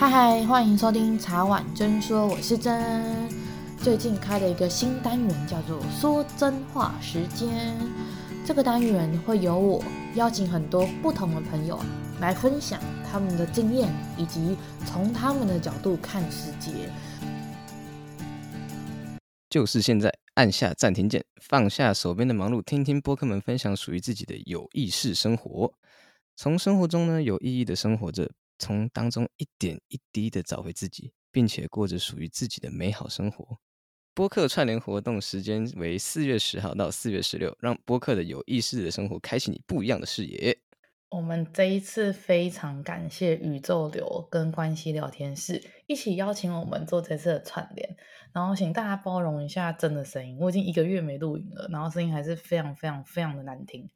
嗨嗨，欢迎收听茶碗真说，我是真。最近开了一个新单元，叫做“说真话时间”。这个单元会由我邀请很多不同的朋友来分享他们的经验，以及从他们的角度看世界。就是现在，按下暂停键，放下手边的忙碌，听听播客们分享属于自己的有意识生活。从生活中呢，有意义的生活着。从当中一点一滴的找回自己，并且过着属于自己的美好生活。播客串联活动时间为四月十号到四月十六，让播客的有意识的生活开启你不一样的视野。我们这一次非常感谢宇宙流跟关系聊天室一起邀请我们做这次的串联，然后请大家包容一下真的声音，我已经一个月没录音了，然后声音还是非常非常非常的难听。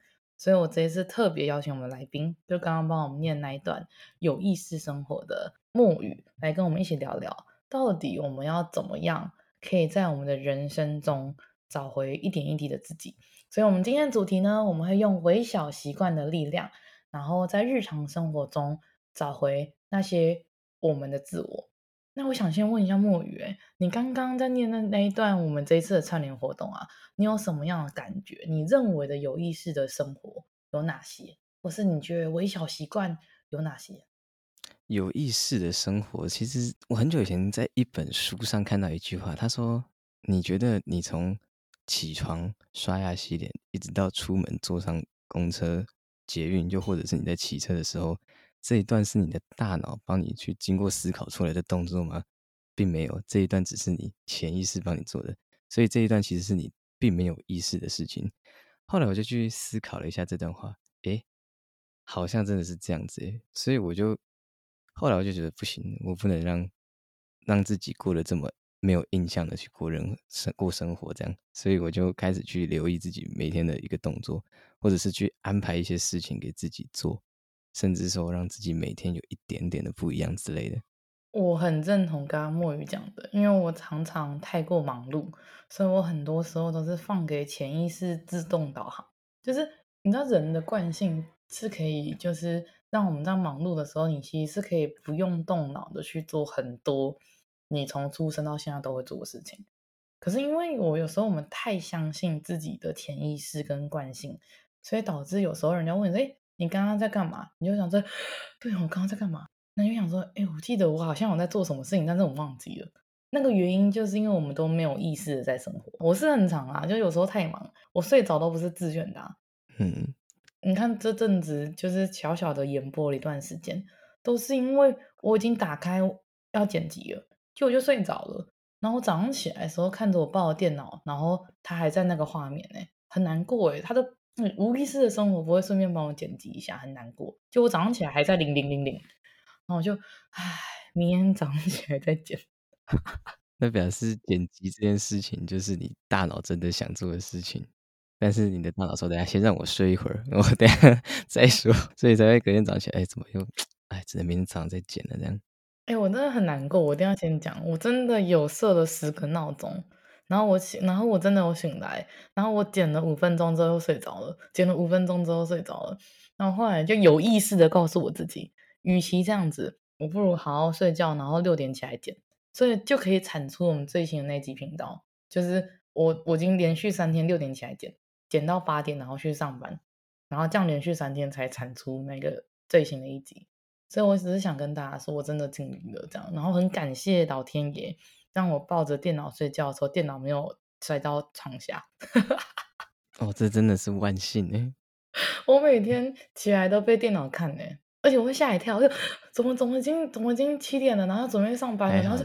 所以我这一次特别邀请我们来宾，就刚刚帮我们念那一段有意识生活的墨语，来跟我们一起聊聊，到底我们要怎么样可以在我们的人生中找回一点一滴的自己。所以，我们今天的主题呢，我们会用微小习惯的力量，然后在日常生活中找回那些我们的自我。那我想先问一下墨语，哎，你刚刚在念的那一段，我们这一次的串联活动啊，你有什么样的感觉？你认为的有意识的生活有哪些？或是你觉得微小习惯有哪些？有意识的生活，其实我很久以前在一本书上看到一句话，他说：“你觉得你从起床、刷牙、洗脸，一直到出门坐上公车、捷运，又或者是你在骑车的时候。”这一段是你的大脑帮你去经过思考出来的动作吗？并没有，这一段只是你潜意识帮你做的，所以这一段其实是你并没有意识的事情。后来我就去思考了一下这段话，诶，好像真的是这样子诶，所以我就后来我就觉得不行，我不能让让自己过得这么没有印象的去过人生过生活这样，所以我就开始去留意自己每天的一个动作，或者是去安排一些事情给自己做。甚至说让自己每天有一点点的不一样之类的，我很认同刚刚墨鱼讲的，因为我常常太过忙碌，所以我很多时候都是放给潜意识自动导航。就是你知道人的惯性是可以，就是让我们在忙碌的时候，你其实是可以不用动脑的去做很多你从出生到现在都会做的事情。可是因为我有时候我们太相信自己的潜意识跟惯性，所以导致有时候人家问你，诶你刚刚在干嘛？你就想说，对，我刚刚在干嘛？那你就想说，哎，我记得我好像有在做什么事情，但是我忘记了。那个原因就是因为我们都没有意识的在生活。我是很长啊，就有时候太忙，我睡着都不是自愿的啊。嗯，你看这阵子就是小小的延播了一段时间，都是因为我已经打开要剪辑了，就我就睡着了。然后我早上起来的时候看着我抱的电脑，然后他还在那个画面呢，很难过诶，他的。嗯，无意识的生活不会顺便帮我剪辑一下，很难过。就我早上起来还在零零零零，然后我就唉，明天早上起来再剪。那表示剪辑这件事情就是你大脑真的想做的事情，但是你的大脑说：“等下先让我睡一会儿，我等下再说。”所以才会隔天早上起来，哎，怎么又哎，只能明天早上再剪了这样。哎，我真的很难过，我一定要先讲，我真的有设了十个闹钟。然后我醒，然后我真的有醒来，然后我剪了五分钟之后睡着了，剪了五分钟之后睡着了，然后后来就有意识的告诉我自己，与其这样子，我不如好好睡觉，然后六点起来剪，所以就可以产出我们最新的那集频道，就是我我已经连续三天六点起来剪，剪到八点，然后去上班，然后这样连续三天才产出那个最新的一集，所以我只是想跟大家说，我真的尽力了这样，然后很感谢老天爷。当我抱着电脑睡觉的时候，电脑没有摔到床下。哦，这真的是万幸哎！我每天起来都被电脑看哎，而且我会吓一跳，就怎么怎么已经怎么已经七点了，然后准备上班了，然后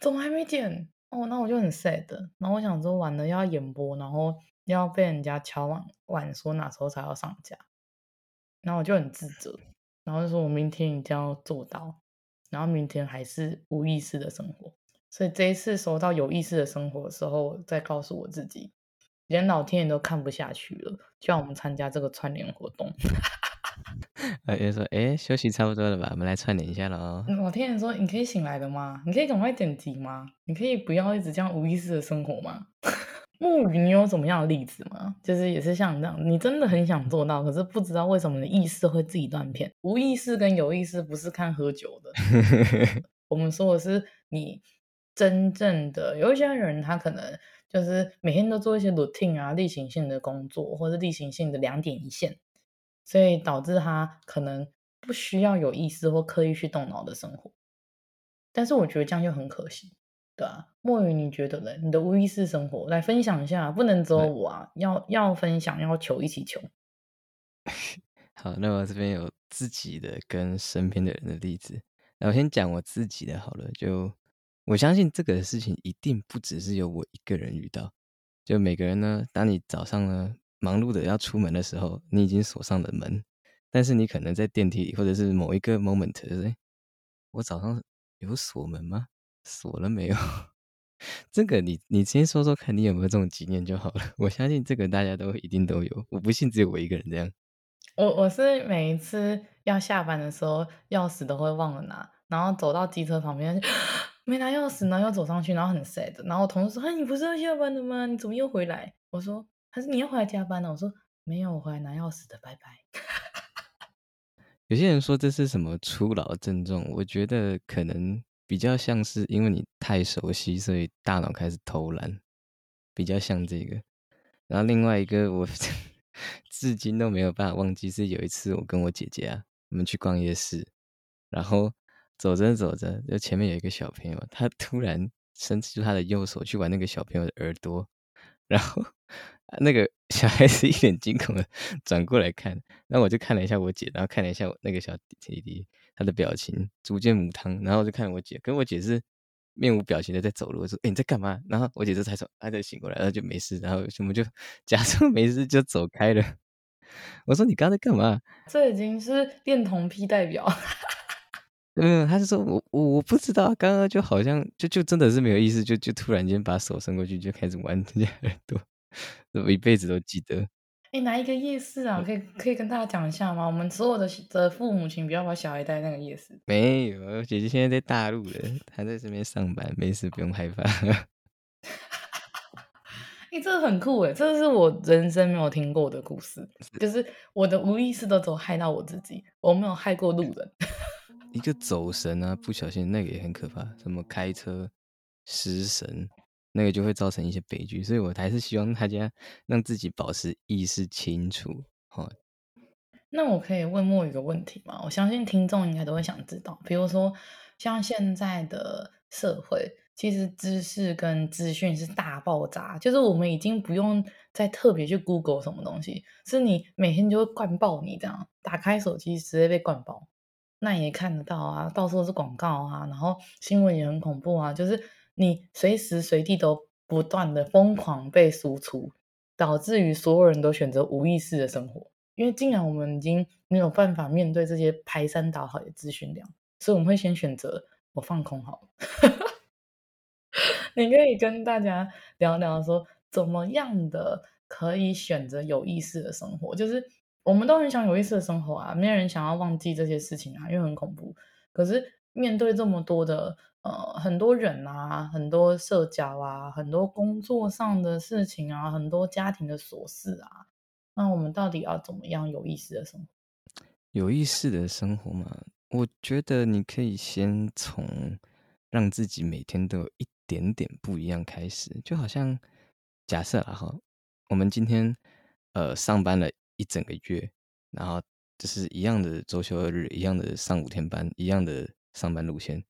怎么还没剪？哦，那我就很 sad。然后我想说，完了要演播，然后要被人家敲碗碗说哪时候才要上架，然后我就很自责，然后就说我明天一定要做到，然后明天还是无意识的生活。所以这一次收到有意识的生活的时候，再告诉我自己，连老天爷都看不下去了，就让我们参加这个串联活动。老天爷说：“哎，休息差不多了吧？我们来串联一下喽。”老天爷说：“你可以醒来的吗？你可以赶快剪辑吗？你可以不要一直这样无意识的生活吗？” 木鱼，你有什么样的例子吗？就是也是像你这样，你真的很想做到，可是不知道为什么你的意识会自己断片。无意识跟有意识不是看喝酒的，我们说的是你真正的。有一些人他可能就是每天都做一些 routine 啊，例行性的工作，或者例行性的两点一线，所以导致他可能不需要有意识或刻意去动脑的生活。但是我觉得这样就很可惜。对啊，墨鱼，你觉得呢？你的无意识生活来分享一下，不能只有我啊，要要分享，要求一起求。好，那我这边有自己的跟身边的人的例子，那我先讲我自己的好了。就我相信这个事情一定不只是有我一个人遇到，就每个人呢，当你早上呢忙碌的要出门的时候，你已经锁上了门，但是你可能在电梯里或者是某一个 moment，对不对？我早上有锁门吗？锁了没有？这个你你先说说看，你有没有这种经验就好了。我相信这个大家都一定都有，我不信只有我一个人这样。我我是每一次要下班的时候，钥匙都会忘了拿，然后走到机车旁边没拿钥匙呢，又走上去，然后很 sad。然后我同事说：“哎，你不是要下班的吗？你怎么又回来？”我说：“还是你要回来加班呢？”我说：“没有，我回来拿钥匙的，拜拜。”有些人说这是什么初老症状，我觉得可能。比较像是因为你太熟悉，所以大脑开始偷懒，比较像这个。然后另外一个我 至今都没有办法忘记，是有一次我跟我姐姐啊，我们去逛夜市，然后走着走着，就前面有一个小朋友，他突然伸出他的右手去玩那个小朋友的耳朵，然后那个小孩子一脸惊恐的 转过来看，然后我就看了一下我姐，然后看了一下我那个小弟弟。他的表情逐渐母汤，然后我就看我姐，跟我姐是面无表情的在走路。我说：“哎、你在干嘛？”然后我姐这才说：“她、啊、在醒过来，然后就没事。”然后我们就 假装没事就走开了。我说：“你刚才干嘛？”这已经是恋童癖代表。嗯，他是说我我我不知道，刚刚就好像就就真的是没有意思，就就突然间把手伸过去就开始玩人家耳朵，我一辈子都记得。哎，哪一个夜市啊？可以可以跟大家讲一下吗？我们所有的的父母亲不要把小孩带那个夜市。没有，姐姐现在在大陆了，还在这边上班，没事，不用害怕。哎，这个很酷哎，这个是我人生没有听过的故事，就是我的无意识都走害到我自己，我没有害过路人。一个走神啊，不小心那个也很可怕，什么开车失神。那个就会造成一些悲剧，所以我还是希望大家让自己保持意识清楚。哈，那我可以问墨鱼一个问题吗？我相信听众应该都会想知道，比如说像现在的社会，其实知识跟资讯是大爆炸，就是我们已经不用再特别去 Google 什么东西，是你每天就会灌爆你这样，打开手机直接被灌爆，那也看得到啊，到处都是广告啊，然后新闻也很恐怖啊，就是。你随时随地都不断的疯狂被输出，导致于所有人都选择无意识的生活。因为既然我们已经没有办法面对这些排山倒海的资讯量，所以我们会先选择我放空好了。你可以跟大家聊聊说，怎么样的可以选择有意识的生活？就是我们都很想有意思的生活啊，没有人想要忘记这些事情啊，因为很恐怖。可是面对这么多的。呃，很多人啊，很多社交啊，很多工作上的事情啊，很多家庭的琐事啊，那我们到底要怎么样有意思的生活？有意思的生活嘛，我觉得你可以先从让自己每天都有一点点不一样开始，就好像假设啊哈，我们今天呃上班了一整个月，然后就是一样的周休二日，一样的上五天班，一样的上班路线。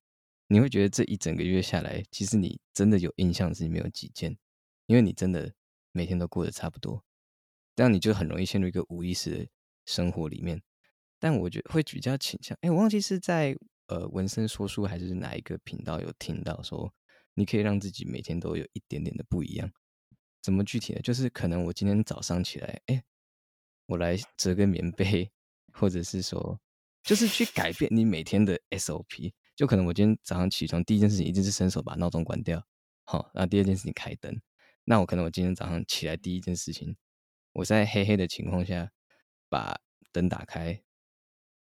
你会觉得这一整个月下来，其实你真的有印象是没有几件，因为你真的每天都过得差不多，这样你就很容易陷入一个无意识的生活里面。但我觉得会比较倾向，哎，我忘记是在呃文森说书还是哪一个频道有听到说，你可以让自己每天都有一点点的不一样。怎么具体的？就是可能我今天早上起来，哎，我来折个棉被，或者是说，就是去改变你每天的 SOP。就可能我今天早上起床第一件事情一定是伸手把闹钟关掉，好，那第二件事情开灯。那我可能我今天早上起来第一件事情，我在黑黑的情况下把灯打开，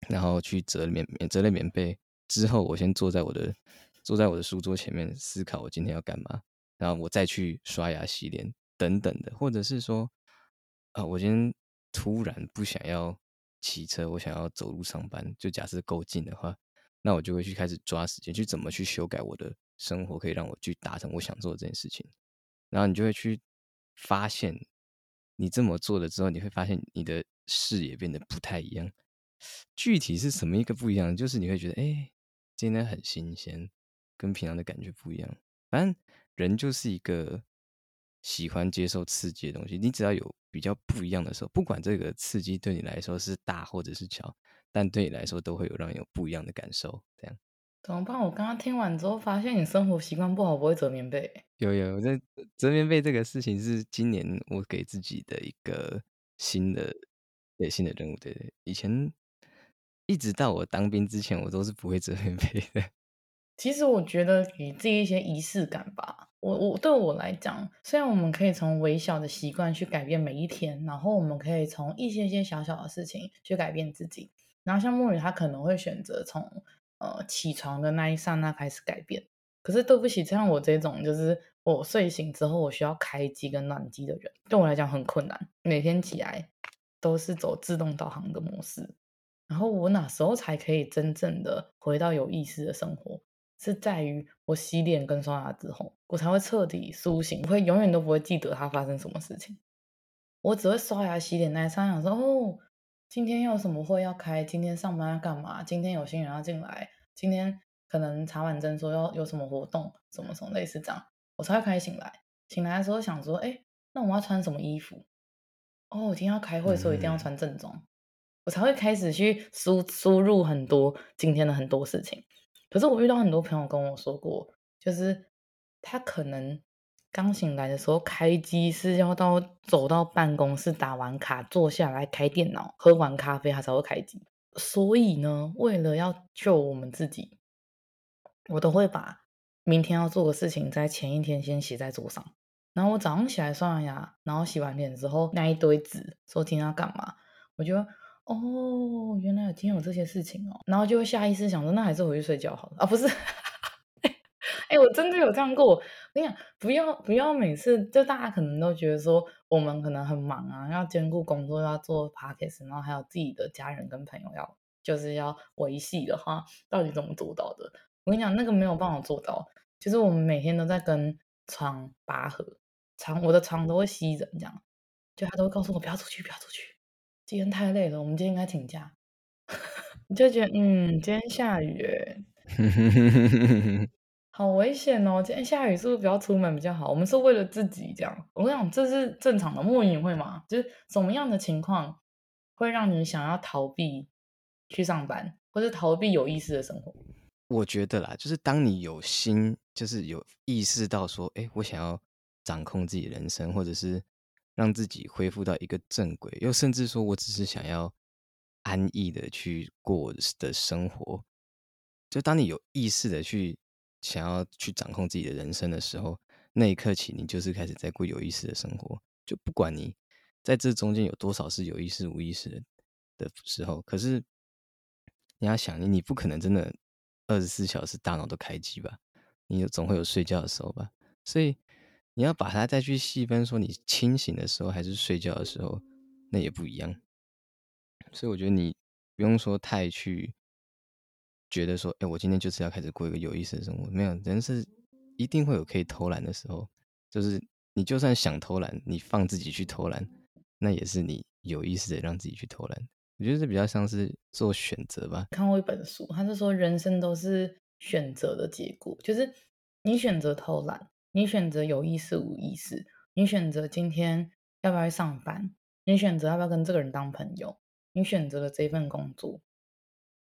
然后去折棉棉折了棉被之后，我先坐在我的坐在我的书桌前面思考我今天要干嘛，然后我再去刷牙洗脸，等等的，或者是说，啊、我今天突然不想要骑车，我想要走路上班，就假设够近的话，那我就会去开始抓时间，去怎么去修改我的生活，可以让我去达成我想做的这件事情。然后你就会去发现，你这么做了之后，你会发现你的视野变得不太一样。具体是什么一个不一样？就是你会觉得，哎，今天很新鲜，跟平常的感觉不一样。反正人就是一个。喜欢接受刺激的东西，你只要有比较不一样的时候，不管这个刺激对你来说是大或者是小，但对你来说都会有让你有不一样的感受。这样怎么办？我刚刚听完之后，发现你生活习惯不好，不会折棉被。有有，这折棉被这个事情是今年我给自己的一个新的对新的任务。对对，以前一直到我当兵之前，我都是不会折 棉被的。其实我觉得给自己一些仪式感吧。我我对我来讲，虽然我们可以从微小的习惯去改变每一天，然后我们可以从一些些小小的事情去改变自己。然后像沐雨，他可能会选择从呃起床的那一刹那开始改变。可是对不起，像我这种就是我睡醒之后我需要开机跟暖机的人，对我来讲很困难。每天起来都是走自动导航的模式，然后我哪时候才可以真正的回到有意识的生活？是在于我洗脸跟刷牙之后，我才会彻底苏醒，我会永远都不会记得它发生什么事情。我只会刷牙洗脸那一刹那，想说哦，今天有什么会要开，今天上班要干嘛，今天有新人要进来，今天可能查完针说要有什么活动，什么什么类似这样，我才会开始醒来。醒来的时候想说，哎，那我要穿什么衣服？哦，我今天要开会，所以一定要穿正装，嗯、我才会开始去输输入很多今天的很多事情。可是我遇到很多朋友跟我说过，就是他可能刚醒来的时候开机是要到走到办公室打完卡坐下来开电脑喝完咖啡他才会开机。所以呢，为了要救我们自己，我都会把明天要做的事情在前一天先写在桌上。然后我早上起来刷完牙，然后洗完脸之后那一堆纸说今天要干嘛，我就。哦，原来有天有这些事情哦，然后就会下意识想说，那还是回去睡觉好了啊？不是，哎，我真的有这样过。我跟你讲，不要不要每次就大家可能都觉得说我们可能很忙啊，要兼顾工作，要做 podcast，然后还有自己的家人跟朋友要就是要维系的话，到底怎么做到的？我跟你讲，那个没有办法做到。其实我们每天都在跟床拔河，床我的床都会吸人，这样就他都会告诉我不要出去，不要出去。今天太累了，我们今天应该请假。你就觉得，嗯，今天下雨，好危险哦！今天下雨，是不是不要出门比较好？我们是为了自己这样。我跟你讲，这是正常的。莫影会吗？就是什么样的情况会让你想要逃避去上班，或是逃避有意识的生活？我觉得啦，就是当你有心，就是有意识到说，哎，我想要掌控自己人生，或者是。让自己恢复到一个正轨，又甚至说我只是想要安逸的去过的生活。就当你有意识的去想要去掌控自己的人生的时候，那一刻起，你就是开始在过有意识的生活。就不管你在这中间有多少是有意识、无意识的的时候，可是你要想，你你不可能真的二十四小时大脑都开机吧？你总会有睡觉的时候吧？所以。你要把它再去细分，说你清醒的时候还是睡觉的时候，那也不一样。所以我觉得你不用说太去觉得说，哎，我今天就是要开始过一个有意思的生活。没有，人是一定会有可以偷懒的时候。就是你就算想偷懒，你放自己去偷懒，那也是你有意识的让自己去偷懒。我觉得这比较像是做选择吧。看过一本书，他是说人生都是选择的结果，就是你选择偷懒。你选择有意识无意识，你选择今天要不要去上班，你选择要不要跟这个人当朋友，你选择了这份工作，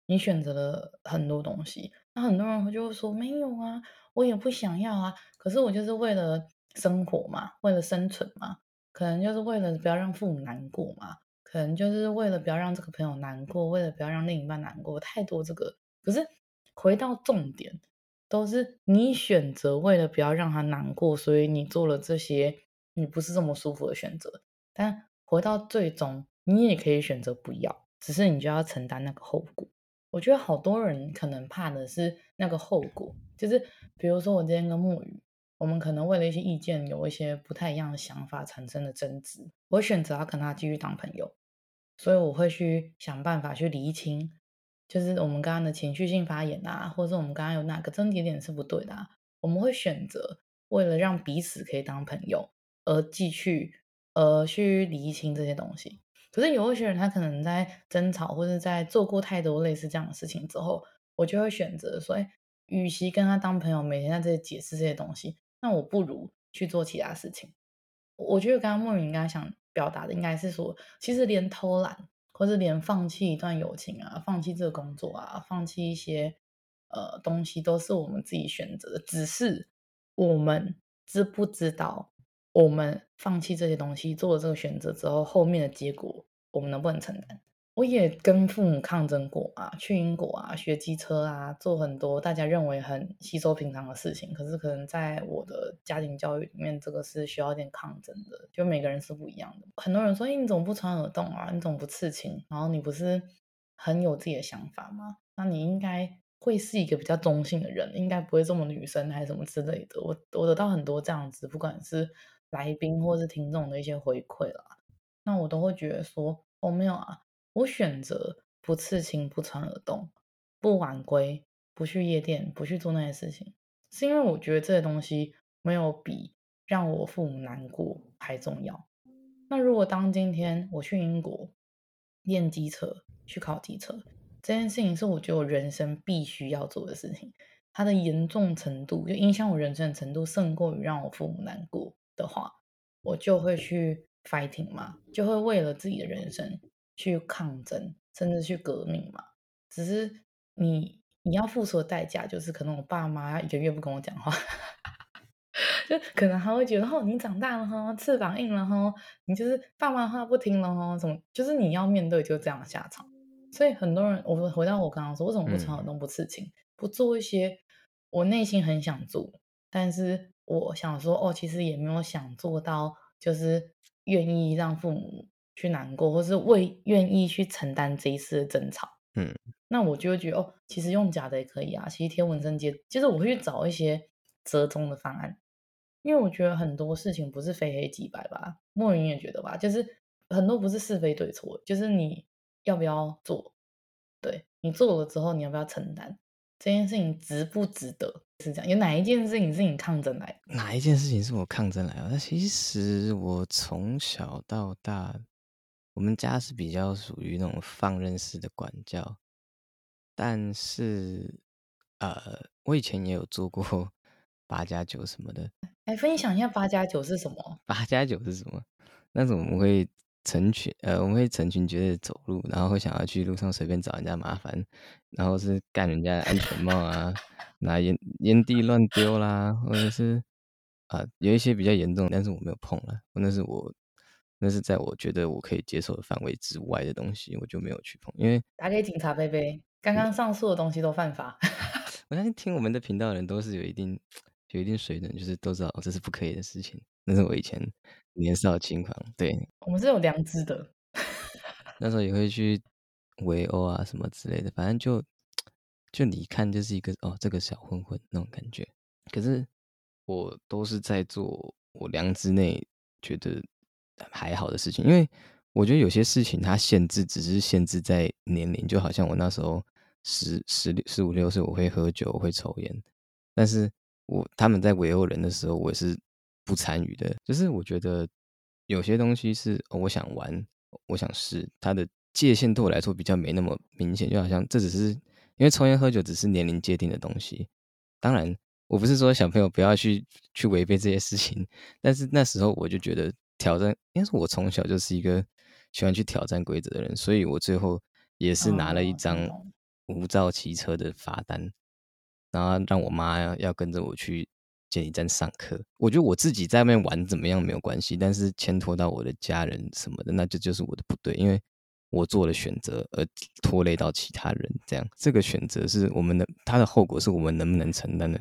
你选择了很多东西。那很多人就会说没有啊，我也不想要啊，可是我就是为了生活嘛，为了生存嘛，可能就是为了不要让父母难过嘛，可能就是为了不要让这个朋友难过，为了不要让另一半难过，太多这个。可是回到重点。都是你选择，为了不要让他难过，所以你做了这些你不是这么舒服的选择。但回到最终，你也可以选择不要，只是你就要承担那个后果。我觉得好多人可能怕的是那个后果，就是比如说我今天跟沐雨，我们可能为了一些意见有一些不太一样的想法产生的争执，我选择要跟他继续当朋友，所以我会去想办法去厘清，就是我们刚刚的情绪性发言啊，或者是我们刚刚有哪个争点点是不对的，我们会选择为了让彼此可以当朋友而继续呃去厘清这些东西。可是有一些人他可能在争吵或者在做过太多类似这样的事情之后，我就会选择说，哎，与其跟他当朋友，每天在这里解释这些东西。那我不如去做其他事情。我觉得刚刚莫名应该想表达的应该是说，其实连偷懒，或是连放弃一段友情啊，放弃这个工作啊，放弃一些呃东西，都是我们自己选择的。只是我们知不知道，我们放弃这些东西，做了这个选择之后，后面的结果我们能不能承担？我也跟父母抗争过啊，去英国啊，学机车啊，做很多大家认为很稀松平常的事情。可是可能在我的家庭教育里面，这个是需要一点抗争的。就每个人是不一样的。很多人说：“，你怎么不穿耳洞啊？你怎么不刺青？然后你不是很有自己的想法吗？那你应该会是一个比较中性的人，应该不会这么女生还是什么之类的。”我我得到很多这样子，不管是来宾或是听众的一些回馈啦，那我都会觉得说：“哦，没有啊。”我选择不刺青、不穿耳洞、不晚归、不去夜店、不去做那些事情，是因为我觉得这些东西没有比让我父母难过还重要。那如果当今天我去英国练机车、去考机车，这件事情是我觉得我人生必须要做的事情，它的严重程度就影响我人生的程度胜过于让我父母难过的话，我就会去 fighting 嘛，就会为了自己的人生。去抗争，甚至去革命嘛？只是你你要付出的代价，就是可能我爸妈一个月不跟我讲话，就可能还会觉得哦，你长大了哈，翅膀硬了哈，你就是爸妈话不听了哈，什么？就是你要面对就这样的下场。所以很多人，我回到我刚刚说，为什么不穿耳洞、不刺青、不做一些我内心很想做，但是我想说哦，其实也没有想做到，就是愿意让父母。去难过，或是为愿意去承担这一次的争吵，嗯，那我就会觉得哦，其实用假的也可以啊。其实贴纹身接，就是我会去找一些折中的方案，因为我觉得很多事情不是非黑即白吧。莫云也觉得吧，就是很多不是是非对错，就是你要不要做，对，你做了之后你要不要承担这件事情值不值得？是这样，有哪一件事情是你抗争来的？哪一件事情是我抗争来的？那其实我从小到大。我们家是比较属于那种放任式的管教，但是，呃，我以前也有做过 八加九什么的。来分享一下八加九是什么？八加九是什么？那种我们会成群，呃，我们会成群结队走路，然后会想要去路上随便找人家麻烦，然后是干人家的安全帽啊，拿烟烟蒂乱丢啦，或者是啊、呃，有一些比较严重，但是我没有碰了，那是我。那是在我觉得我可以接受的范围之外的东西，我就没有去碰。因为打给警察贝贝，刚刚上述的东西都犯法。我相信听我们的频道的人都是有一定有一定水准，就是都知道这是不可以的事情。那是我以前年少轻狂，对，我们是有良知的。那时候也会去围殴啊什么之类的，反正就就你看就是一个哦，这个小混混那种感觉。可是我都是在做我良知内觉得。还好的事情，因为我觉得有些事情它限制只是限制在年龄，就好像我那时候十十六十五六岁，我会喝酒，我会抽烟，但是我他们在围殴人的时候，我是不参与的。就是我觉得有些东西是我想玩，我想试，它的界限对我来说比较没那么明显，就好像这只是因为抽烟喝酒只是年龄界定的东西。当然，我不是说小朋友不要去去违背这些事情，但是那时候我就觉得。挑战，因为我从小就是一个喜欢去挑战规则的人，所以我最后也是拿了一张无照骑车的罚单，然后让我妈要要跟着我去监理站上课。我觉得我自己在外面玩怎么样没有关系，但是牵拖到我的家人什么的，那就就是我的不对，因为我做了选择而拖累到其他人，这样这个选择是我们的，它的后果是我们能不能承担的。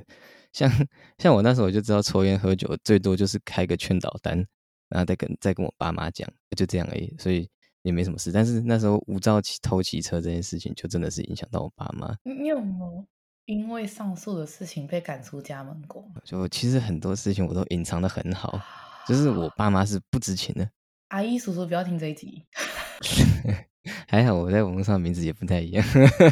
像像我那时候我就知道抽烟喝酒最多就是开个劝导单。然后再跟再跟我爸妈讲，就这样而已，所以也没什么事。但是那时候无照骑偷骑车这件事情，就真的是影响到我爸妈。你有吗？因为上述的事情被赶出家门过？就其实很多事情我都隐藏的很好，就是我爸妈是不知情的。阿姨叔叔不要听这一集。还好我在网络上名字也不太一样，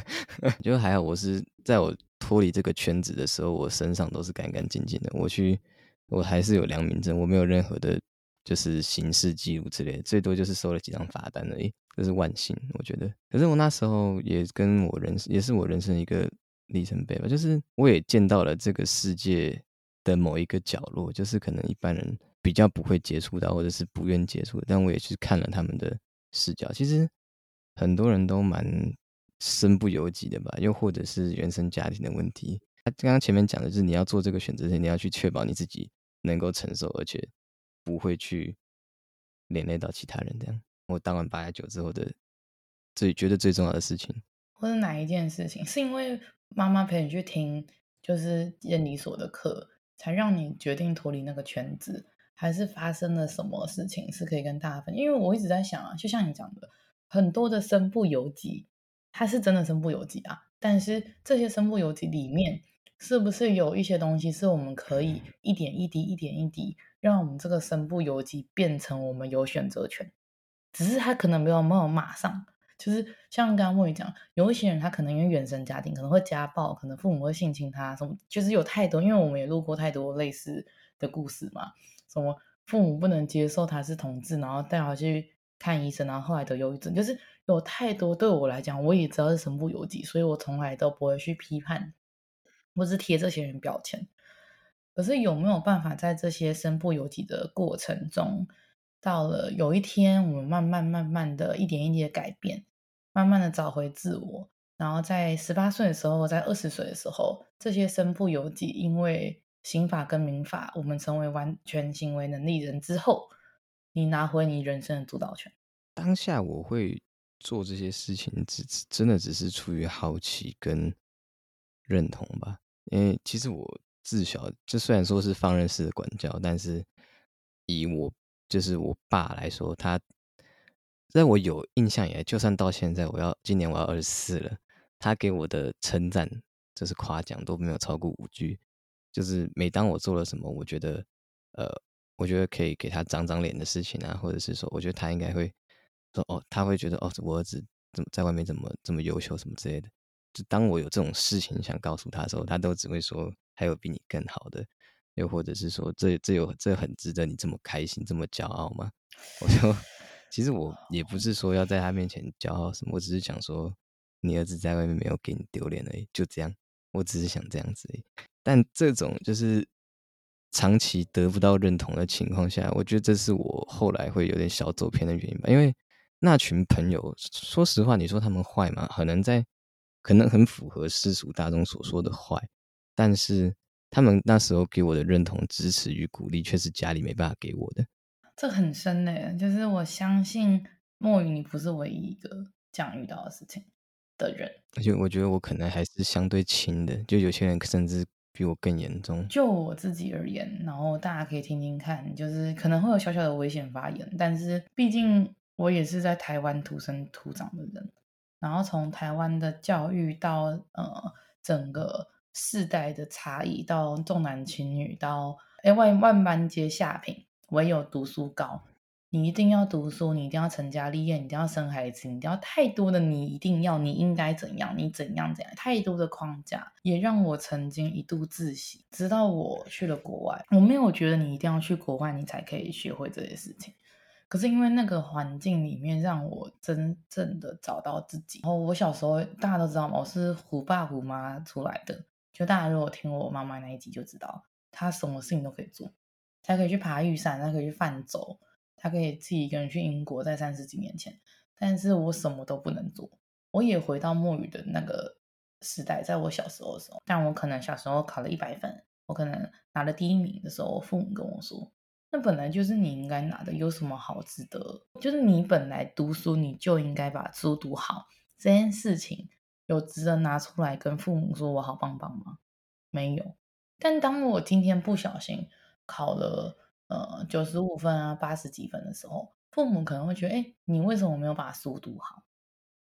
就还好我是在我脱离这个圈子的时候，我身上都是干干净净的。我去，我还是有良民证，我没有任何的，就是刑事记录之类的，最多就是收了几张罚单而已，这是万幸，我觉得。可是我那时候也跟我人，也是我人生一个里程碑吧，就是我也见到了这个世界的某一个角落，就是可能一般人比较不会接触到，或者是不愿接触，但我也去看了他们的视角，其实。很多人都蛮身不由己的吧，又或者是原生家庭的问题。他刚刚前面讲的就是你要做这个选择时，你要去确保你自己能够承受，而且不会去连累到其他人。这样，我当完八加九之后的最觉得最重要的事情，或者哪一件事情，是因为妈妈陪你去听就是验理所的课，才让你决定脱离那个圈子，还是发生了什么事情是可以跟大家分享？因为我一直在想啊，就像你讲的。很多的身不由己，他是真的身不由己啊。但是这些身不由己里面，是不是有一些东西是我们可以一点一滴、一点一滴，让我们这个身不由己变成我们有选择权？只是他可能没有没有马上，就是像刚刚莫宇讲，有一些人他可能因为原生家庭可能会家暴，可能父母会性侵他，什么就是有太多，因为我们也录过太多类似的故事嘛。什么父母不能接受他是同志，然后带他去。看医生，然后后来得忧郁症，就是有太多对我来讲，我也知道是身不由己，所以我从来都不会去批判，或是贴这些人标签。可是有没有办法在这些身不由己的过程中，到了有一天，我们慢慢慢慢的一点一滴的改变，慢慢的找回自我，然后在十八岁的时候，在二十岁的时候，这些身不由己，因为刑法跟民法，我们成为完全行为能力人之后。你拿回你人生的主导权。当下我会做这些事情，只真的只是出于好奇跟认同吧。因为其实我自小就虽然说是放任式的管教，但是以我就是我爸来说，他在我有印象以来，就算到现在，我要今年我要二十四了，他给我的称赞就是夸奖都没有超过五句。就是每当我做了什么，我觉得呃。我觉得可以给他长长脸的事情啊，或者是说，我觉得他应该会说哦，他会觉得哦，我儿子怎么在外面怎么这么优秀什么之类的。就当我有这种事情想告诉他的时候，他都只会说还有比你更好的，又或者是说这这有这很值得你这么开心这么骄傲吗？我说其实我也不是说要在他面前骄傲什么，我只是想说你儿子在外面没有给你丢脸而已，就这样，我只是想这样子而已。但这种就是。长期得不到认同的情况下，我觉得这是我后来会有点小走偏的原因吧。因为那群朋友，说实话，你说他们坏吗？可能在，可能很符合世俗大众所说的坏，但是他们那时候给我的认同、支持与鼓励，却是家里没办法给我的。这很深呢，就是我相信莫雨，你不是唯一一个这样遇到的事情的人。而且我觉得我可能还是相对轻的，就有些人甚至。比我更严重。就我自己而言，然后大家可以听听看，就是可能会有小小的危险发言，但是毕竟我也是在台湾土生土长的人，然后从台湾的教育到呃整个世代的差异，到重男轻女，到哎万万般皆下品，唯有读书高。你一定要读书，你一定要成家立业，你一定要生孩子，你一定要太多的你一定要，你应该怎样，你怎样怎样，太多的框架也让我曾经一度窒息。直到我去了国外，我没有觉得你一定要去国外，你才可以学会这些事情。可是因为那个环境里面，让我真正的找到自己。然后我小时候大家都知道嘛，我是虎爸虎妈出来的。就大家如果听我妈妈那一集就知道，她什么事情都可以做，她可以去爬玉山，她可以去泛舟。她可以自己一个人去英国，在三十几年前，但是我什么都不能做。我也回到墨语的那个时代，在我小时候的时候，但我可能小时候考了一百分，我可能拿了第一名的时候，我父母跟我说：“那本来就是你应该拿的，有什么好值得？就是你本来读书，你就应该把书读好。这件事情有值得拿出来跟父母说我好棒棒吗？没有。但当我今天不小心考了。”呃，九十五分啊，八十几分的时候，父母可能会觉得，哎，你为什么没有把书读好？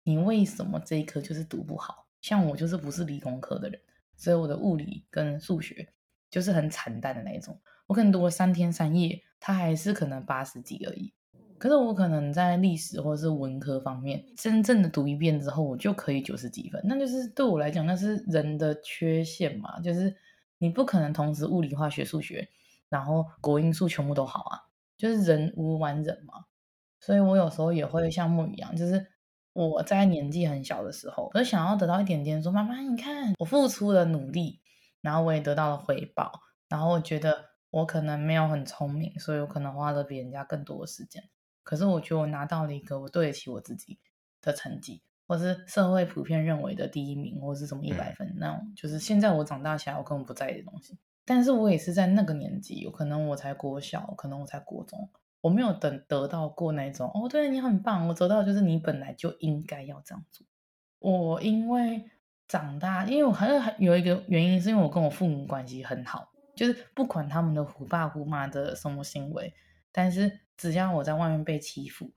你为什么这一科就是读不好？像我就是不是理工科的人，所以我的物理跟数学就是很惨淡的那一种。我可能读了三天三夜，它还是可能八十几而已。可是我可能在历史或者是文科方面，真正的读一遍之后，我就可以九十几分。那就是对我来讲，那是人的缺陷嘛，就是你不可能同时物理、化学、数学，然后国英数全部都好啊，就是人无完人嘛。所以我有时候也会像木一样，就是我在年纪很小的时候，我想要得到一点点，说妈妈，你看我付出了努力，然后我也得到了回报，然后我觉得我可能没有很聪明，所以我可能花了比人家更多的时间。可是我觉得我拿到了一个我对得起我自己的成绩，或是社会普遍认为的第一名，或是什么一百分那种，就是现在我长大起来我根本不在意的东西。但是我也是在那个年纪，有可能我才国小，可能我才国中，我没有等得到过那种哦，对你很棒，我得到就是你本来就应该要这样做。我因为长大，因为我还是有一个原因，是因为我跟我父母关系很好，就是不管他们的虎爸虎妈的什么行为，但是。只要我在外面被欺负，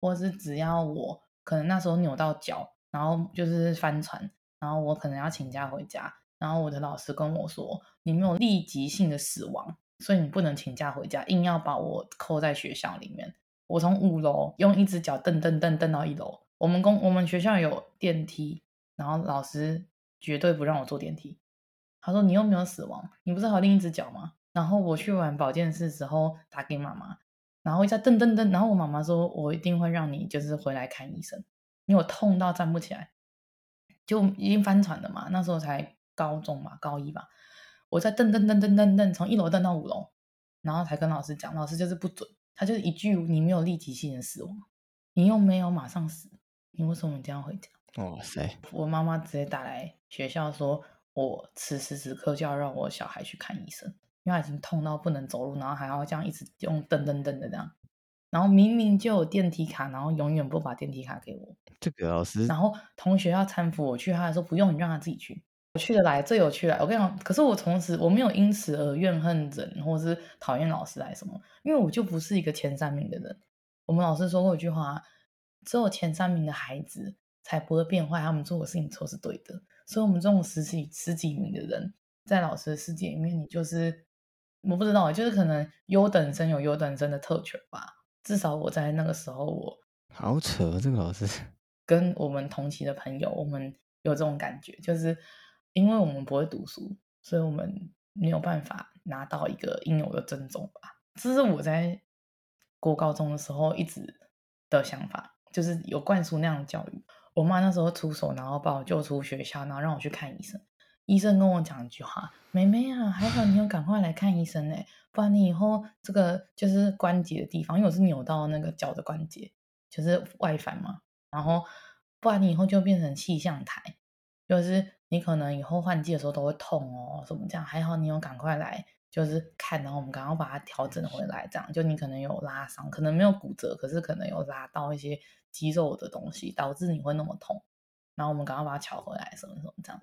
或是只要我可能那时候扭到脚，然后就是翻船，然后我可能要请假回家，然后我的老师跟我说，你没有立即性的死亡，所以你不能请假回家，硬要把我扣在学校里面。我从五楼用一只脚蹬蹬蹬蹬到一楼。我们公我们学校有电梯，然后老师绝对不让我坐电梯。他说，你又没有死亡，你不是还有另一只脚吗？然后我去完保健室之后打给妈妈。然后一下噔噔噔，然后我妈妈说：“我一定会让你就是回来看医生，因为我痛到站不起来，就已经翻船了嘛。那时候才高中嘛，高一吧。我在噔噔噔噔噔噔，从一楼噔到五楼，然后才跟老师讲，老师就是不准，他就是一句你没有立即性的死亡，你又没有马上死，你为什么这样回家？哇塞！我妈妈直接打来学校说，我此时此刻就要让我小孩去看医生。”因为他已经痛到不能走路，然后还要这样一直用噔噔噔的这样，然后明明就有电梯卡，然后永远不把电梯卡给我。这个老师，然后同学要搀扶我去，他还说不用，你让他自己去。我去得来，最有趣来。我跟你讲，可是我从此我没有因此而怨恨人，或是讨厌老师来什么，因为我就不是一个前三名的人。我们老师说过一句话，只有前三名的孩子才不会变坏，他们做的事情都是对的。所以，我们这种十几十几名的人，在老师的世界里面，你就是。我不知道，就是可能优等生有优等生的特权吧。至少我在那个时候，我好扯，这个老师 跟我们同期的朋友，我们有这种感觉，就是因为我们不会读书，所以我们没有办法拿到一个应有的尊重吧。这是我在过高中的时候一直的想法，就是有灌输那样的教育。我妈那时候出手，然后把我救出学校，然后让我去看医生。医生跟我讲一句话：“妹妹啊，还好你有赶快来看医生哎，不然你以后这个就是关节的地方，因为我是扭到那个脚的关节，就是外翻嘛。然后不然你以后就变成气象台，就是你可能以后换季的时候都会痛哦，什么这样？还好你有赶快来，就是看，然后我们赶快把它调整回来，这样就你可能有拉伤，可能没有骨折，可是可能有拉到一些肌肉的东西，导致你会那么痛。然后我们赶快把它调回来，什么什么这样。”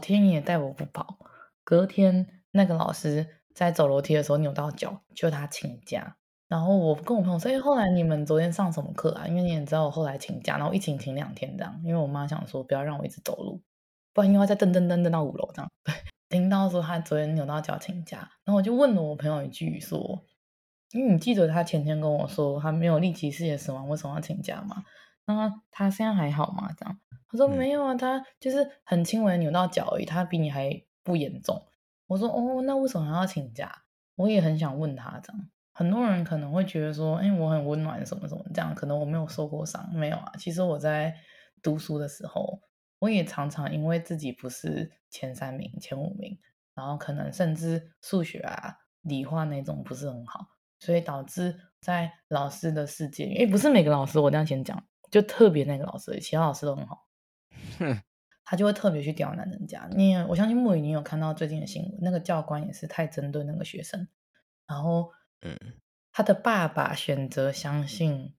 天爷带我不跑，隔天那个老师在走楼梯的时候扭到脚，就他请假。然后我跟我朋友说：“哎，后来你们昨天上什么课啊？因为你也知道我后来请假，然后一请请两天这样。因为我妈想说不要让我一直走路，不然因为再噔噔噔噔到五楼这样。对，听到说他昨天扭到脚请假，然后我就问了我朋友一句说：因为你记得他前天跟我说他没有立即性的死亡，为什么要请假吗？那他现在还好吗？这样。”他说没有啊，他就是很轻微扭到脚而已，他比你还不严重。我说哦，那为什么还要请假？我也很想问他这样。很多人可能会觉得说，哎，我很温暖什么什么这样，可能我没有受过伤，没有啊。其实我在读书的时候，我也常常因为自己不是前三名、前五名，然后可能甚至数学啊、理化那种不是很好，所以导致在老师的世界，哎，不是每个老师，我这样先讲，就特别那个老师，其他老师都很好。哼，他就会特别去刁难人家。你我相信木鱼，你有看到最近的新闻，那个教官也是太针对那个学生。然后，嗯，他的爸爸选择相信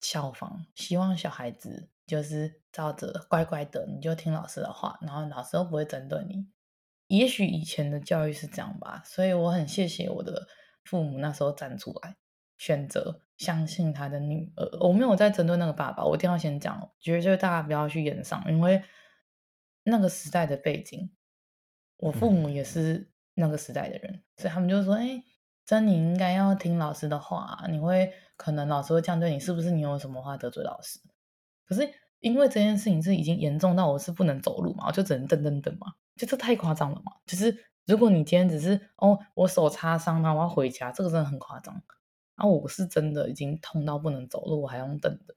校方，希望小孩子就是照着乖乖的，你就听老师的话，然后老师都不会针对你。也许以前的教育是这样吧，所以我很谢谢我的父母那时候站出来。选择相信他的女儿，我没有在针对那个爸爸，我一定要先讲，绝对大家不要去演上，因为那个时代的背景，我父母也是那个时代的人，嗯、所以他们就说：“哎，珍妮应该要听老师的话，你会可能老师会这样对你，是不是你有什么话得罪老师？”可是因为这件事情是已经严重到我是不能走路嘛，我就只能蹬蹬蹬嘛，就这太夸张了嘛。就是如果你今天只是哦，我手擦伤了，我要回家，这个真的很夸张。然后我是真的已经痛到不能走路，我还用等的。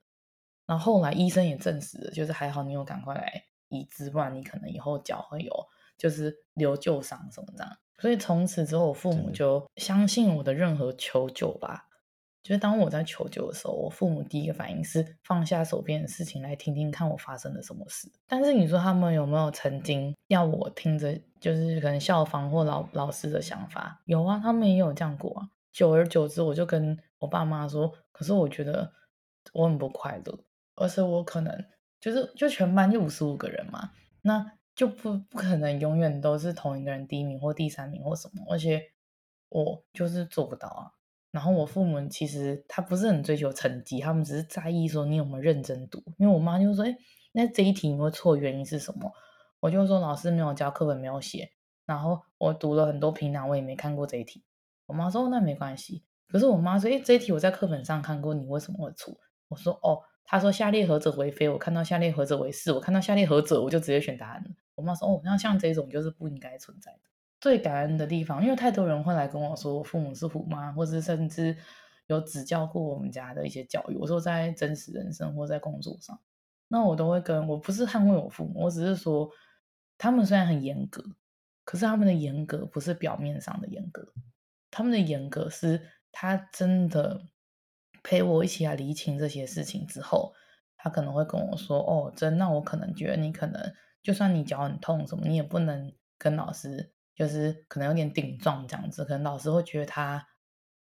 然后后来医生也证实了，就是还好你有赶快来医治，不然你可能以后脚会有就是留旧伤什么这样。所以从此之后，我父母就相信我的任何求救吧。就是当我在求救的时候，我父母第一个反应是放下手边的事情来听听看我发生了什么事。但是你说他们有没有曾经要我听着，就是可能校方或老老师的想法？有啊，他们也有这样过啊。久而久之，我就跟我爸妈说，可是我觉得我很不快乐，而且我可能就是就全班就五十五个人嘛，那就不不可能永远都是同一个人第一名或第三名或什么，而且我就是做不到啊。然后我父母其实他不是很追求成绩，他们只是在意说你有没有认真读。因为我妈就说：“哎，那这一题你会错，原因是什么？”我就说：“老师没有教，课本没有写。”然后我读了很多评栏，我也没看过这一题。我妈说：“那没关系。”可是我妈说：“哎，这一题我在课本上看过，你为什么会错？”我说：“哦，她说下列何者为非？我看到下列何者为是，我看到下列何者，我就直接选答案。”我妈说：“哦，那像这种就是不应该存在的。”最感恩的地方，因为太多人会来跟我说，我父母是虎妈，或是甚至有指教过我们家的一些教育。我说在真实人生或在工作上，那我都会跟我不是捍卫我父母，我只是说他们虽然很严格，可是他们的严格不是表面上的严格，他们的严格是他真的陪我一起来厘清这些事情之后，他可能会跟我说：“哦，真，那我可能觉得你可能就算你脚很痛什么，你也不能跟老师。”就是可能有点顶撞这样子，可能老师会觉得他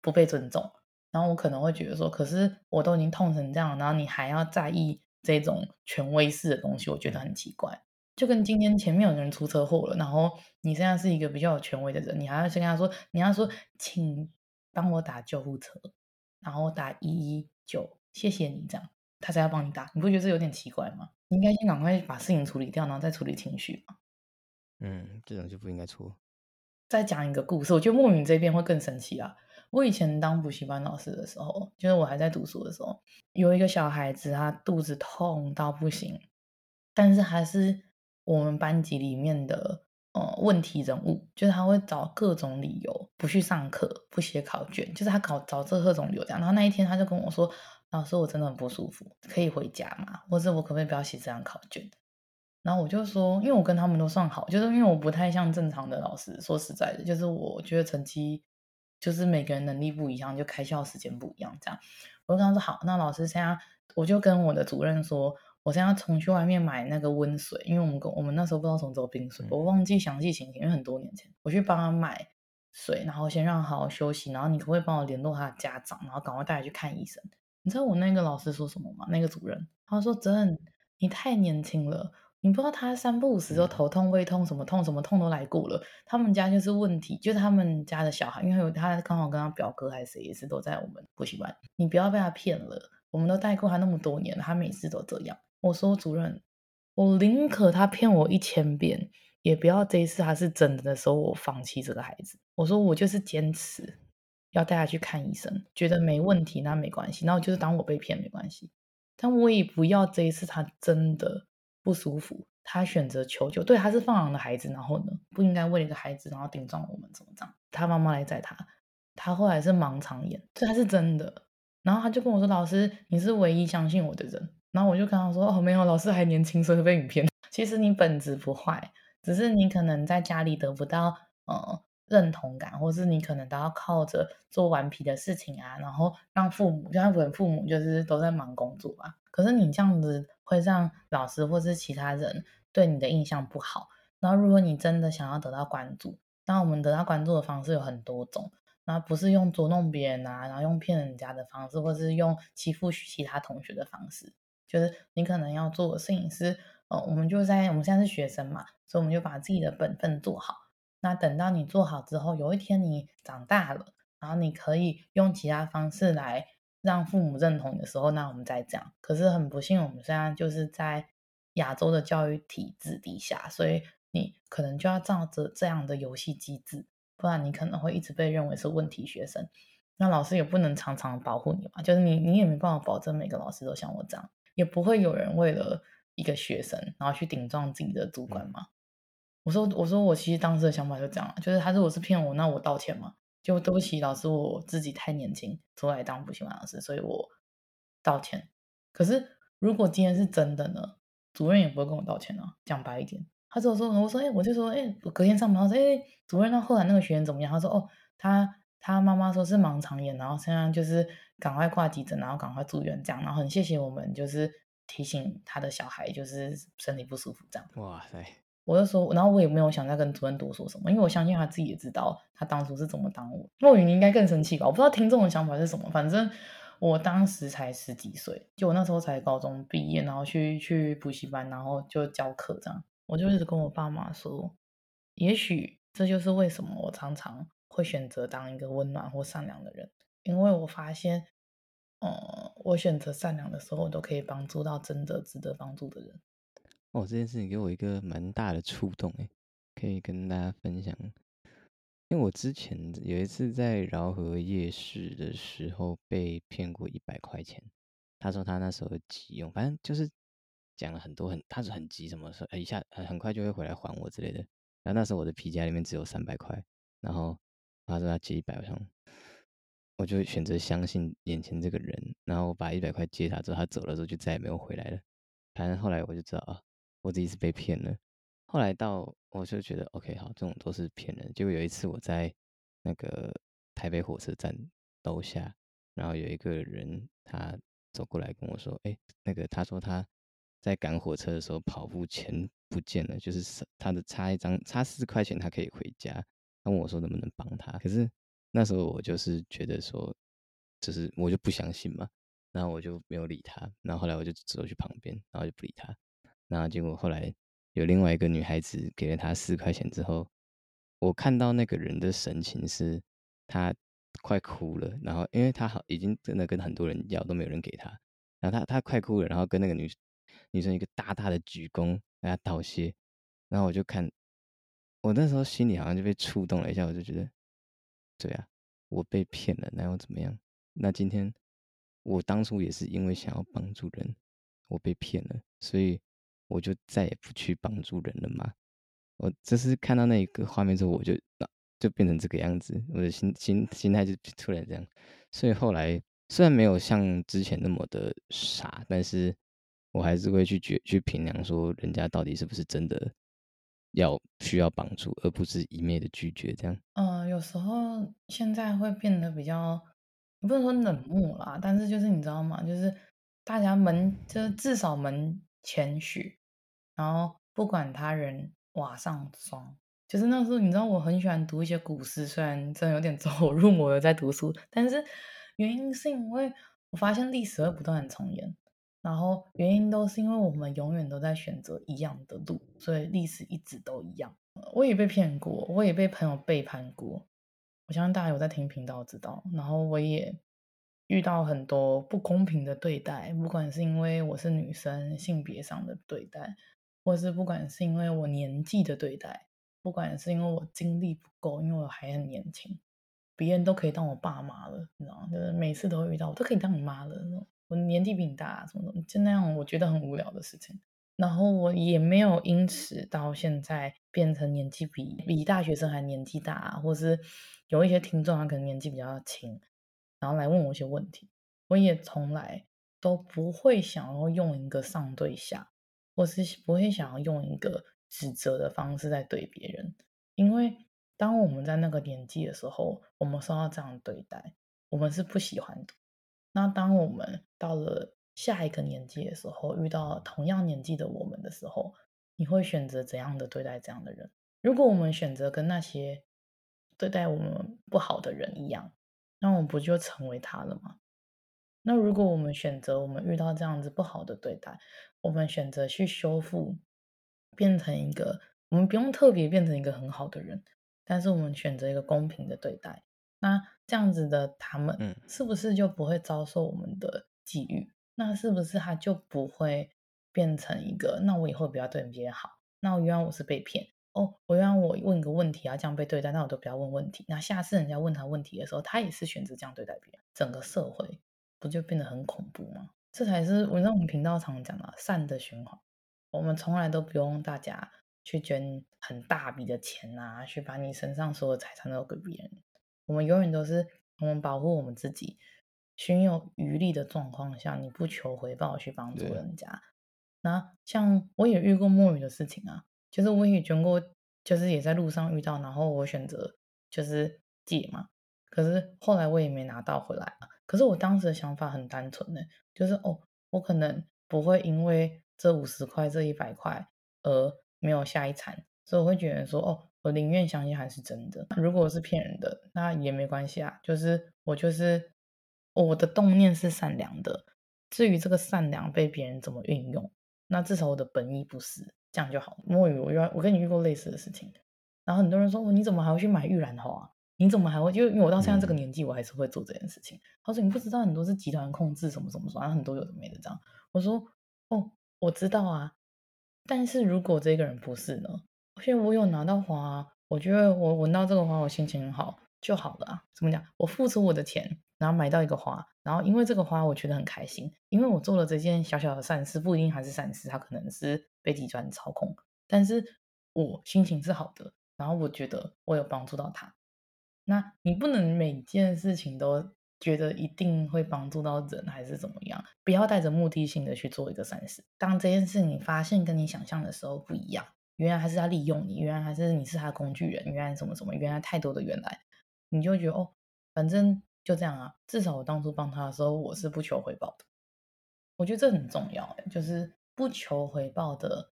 不被尊重，然后我可能会觉得说，可是我都已经痛成这样，然后你还要在意这种权威式的东西，我觉得很奇怪。就跟今天前面有人出车祸了，然后你现在是一个比较有权威的人，你还要先跟他说，你要说，请帮我打救护车，然后打一一九，谢谢你这样，他才要帮你打，你不觉得这有点奇怪吗？你应该先赶快把事情处理掉，然后再处理情绪嘛。嗯，这种就不应该错。再讲一个故事，我觉得莫名这边会更神奇啊。我以前当补习班老师的时候，就是我还在读书的时候，有一个小孩子，他肚子痛到不行，但是还是我们班级里面的呃问题人物，就是他会找各种理由不去上课，不写考卷，就是他搞找这各种理由。然后那一天他就跟我说：“老师，我真的很不舒服，可以回家吗？或者我可不可以不要写这张考卷？”然后我就说，因为我跟他们都算好，就是因为我不太像正常的老师。说实在的，就是我觉得成绩就是每个人能力不一样，就开校时间不一样，这样。我就跟他说好，那老师现在我就跟我的主任说，我现在要重去外面买那个温水，因为我们跟我们那时候不知道什么时候冰水，我忘记详细情形，因为很多年前我去帮他买水，然后先让他好好休息，然后你可不可以帮我联络他的家长，然后赶快带他去看医生？你知道我那个老师说什么吗？那个主任他说：“真，你太年轻了。”你不知道他三不五时就头痛、胃痛，什么痛什么痛都来过了。他们家就是问题，就是他们家的小孩，因为有他刚好跟他表哥还是谁也是都在我们补习班。你不要被他骗了，我们都带过他那么多年了，他每次都这样。我说主任，我宁可他骗我一千遍，也不要这一次他是真的的时候我放弃这个孩子。我说我就是坚持要带他去看医生，觉得没问题那没关系，那我就是当我被骗没关系，但我也不要这一次他真的。不舒服，他选择求救。对，他是放羊的孩子，然后呢，不应该为了一个孩子，然后顶撞我们，怎么这样？他妈妈来载他，他后来是盲肠炎，这还是真的。然后他就跟我说：“老师，你是唯一相信我的人。”然后我就跟他说：“哦，没有，老师还年轻，所以被你骗。其实你本质不坏，只是你可能在家里得不到呃认同感，或是你可能都要靠着做顽皮的事情啊，然后让父母，就像我父母就是都在忙工作啊。可是你这样子。”会让老师或是其他人对你的印象不好。然后，如果你真的想要得到关注，那我们得到关注的方式有很多种。那不是用捉弄别人啊，然后用骗人家的方式，或是用欺负其他同学的方式。就是你可能要做的事情是，呃，我们就在我们现在是学生嘛，所以我们就把自己的本分做好。那等到你做好之后，有一天你长大了，然后你可以用其他方式来。让父母认同的时候，那我们再讲。可是很不幸，我们现在就是在亚洲的教育体制底下，所以你可能就要照着这样的游戏机制，不然你可能会一直被认为是问题学生。那老师也不能常常保护你嘛，就是你你也没办法保证每个老师都像我这样，也不会有人为了一个学生然后去顶撞自己的主管嘛。我说我说我其实当时的想法就这样，就是他如果是骗我，那我道歉嘛，就对不起老师，我自己太年轻出来当补习班老师，所以我道歉。可是如果今天是真的呢？主任也不会跟我道歉啊。讲白一点，他只有说我说哎，我就说哎，我隔天上班他说哎，主任那后来那个学员怎么样？他说哦，他。他妈妈说是盲肠炎，然后现在就是赶快挂急诊，然后赶快住院这样，然后很谢谢我们，就是提醒他的小孩就是身体不舒服这样。哇塞！我就说，然后我也没有想再跟主任多说什么，因为我相信他自己也知道他当初是怎么当我。若雨你应该更生气吧？我不知道听众的想法是什么，反正我当时才十几岁，就我那时候才高中毕业，然后去去补习班，然后就教课这样，我就一直跟我爸妈说，也许这就是为什么我常常。会选择当一个温暖或善良的人，因为我发现，嗯，我选择善良的时候，我都可以帮助到真的值得帮助的人。哦，这件事情给我一个蛮大的触动，诶，可以跟大家分享。因为我之前有一次在饶河夜市的时候被骗过一百块钱，他说他那时候急用，反正就是讲了很多很，他是很急，什么时候一下很快就会回来还我之类的。然后那时候我的皮夹里面只有三百块，然后。他说他借一百块，我就选择相信眼前这个人，然后我把一百块借他之后，他走了之后就再也没有回来了。反正后来我就知道啊，我自己是被骗了。后来到我就觉得 OK 好，这种都是骗人。结果有一次我在那个台北火车站楼下，然后有一个人他走过来跟我说：“哎，那个他说他在赶火车的时候跑步钱不见了，就是他的差一张差四块钱，他可以回家。”他问我说能不能帮他，可是那时候我就是觉得说，就是我就不相信嘛，然后我就没有理他，然后后来我就走去旁边，然后就不理他，然后结果后来有另外一个女孩子给了他四块钱之后，我看到那个人的神情是他快哭了，然后因为他好已经真的跟很多人要都没有人给他，然后他他快哭了，然后跟那个女女生一个大大的鞠躬，跟他道谢，然后我就看。我那时候心里好像就被触动了一下，我就觉得，对啊，我被骗了，那又怎么样？那今天我当初也是因为想要帮助人，我被骗了，所以我就再也不去帮助人了嘛。我这是看到那一个画面之后，我就就变成这个样子，我的心心心态就突然这样。所以后来虽然没有像之前那么的傻，但是我还是会去觉去评量说，人家到底是不是真的。要需要帮助，而不是一昧的拒绝这样。嗯、呃，有时候现在会变得比较，不能说冷漠啦，但是就是你知道吗？就是大家门，就是至少门前许，然后不管他人瓦上霜。就是那时候你知道我很喜欢读一些古诗，虽然真的有点走火入魔的在读书，但是原因是因为我发现历史会不断的重演。然后原因都是因为我们永远都在选择一样的路，所以历史一直都一样。我也被骗过，我也被朋友背叛过。我相信大家有在听频道知道。然后我也遇到很多不公平的对待，不管是因为我是女生性别上的对待，或是不管是因为我年纪的对待，不管是因为我精力不够，因为我还很年轻，别人都可以当我爸妈了，你知道吗？就是每次都会遇到，我都可以当你妈了。我年纪比你大，什么什么，就那样，我觉得很无聊的事情。然后我也没有因此到现在变成年纪比比大学生还年纪大，或是有一些听众他可能年纪比较轻，然后来问我一些问题。我也从来都不会想要用一个上对下，或是不会想要用一个指责的方式在对别人，因为当我们在那个年纪的时候，我们受到这样对待，我们是不喜欢的。那当我们到了下一个年纪的时候，遇到同样年纪的我们的时候，你会选择怎样的对待这样的人？如果我们选择跟那些对待我们不好的人一样，那我们不就成为他了吗？那如果我们选择我们遇到这样子不好的对待，我们选择去修复，变成一个我们不用特别变成一个很好的人，但是我们选择一个公平的对待。那这样子的他们，是不是就不会遭受我们的际遇？那是不是他就不会变成一个，那我以后不要对别人好。那我原来我是被骗哦，我原来我问一个问题啊，这样被对待，那我都不要问问题。那下次人家问他问题的时候，他也是选择这样对待别人，整个社会不就变得很恐怖吗？这才是我在我们频道常讲的善的循环。我们从来都不用大家去捐很大笔的钱啊，去把你身上所有财产都给别人。我们永远都是我们保护我们自己，心有余力的状况下，你不求回报去帮助人家。那像我也遇过墨鱼的事情啊，就是我也捐过，就是也在路上遇到，然后我选择就是借嘛，可是后来我也没拿到回来啊。可是我当时的想法很单纯的，就是哦，我可能不会因为这五十块、这一百块而没有下一餐，所以我会觉得说哦，我宁愿相信还是真的。如果是骗人的，那也没关系啊，就是我就是我的动念是善良的，至于这个善良被别人怎么运用。那至少我的本意不是这样就好。莫雨，我遇我跟你遇过类似的事情，然后很多人说，你怎么还会去买玉兰花？你怎么还会？就因为我到现在这个年纪，我还是会做这件事情。他说你不知道很多是集团控制什么什么什么，很多有的没的这样。我说哦，我知道啊，但是如果这个人不是呢？而且我有拿到花，我觉得我闻到这个花，我心情很好就好了啊。怎么讲？我付出我的钱，然后买到一个花。然后因为这个花，我觉得很开心，因为我做了这件小小的善事，不一定还是善事，它可能是被集团操控，但是我心情是好的，然后我觉得我有帮助到他。那你不能每件事情都觉得一定会帮助到人，还是怎么样？不要带着目的性的去做一个善事。当这件事你发现跟你想象的时候不一样，原来还是他利用你，原来还是你是他的工具人，原来什么什么，原来太多的原来，你就觉得哦，反正。就这样啊，至少我当初帮他的时候，我是不求回报的。我觉得这很重要，就是不求回报的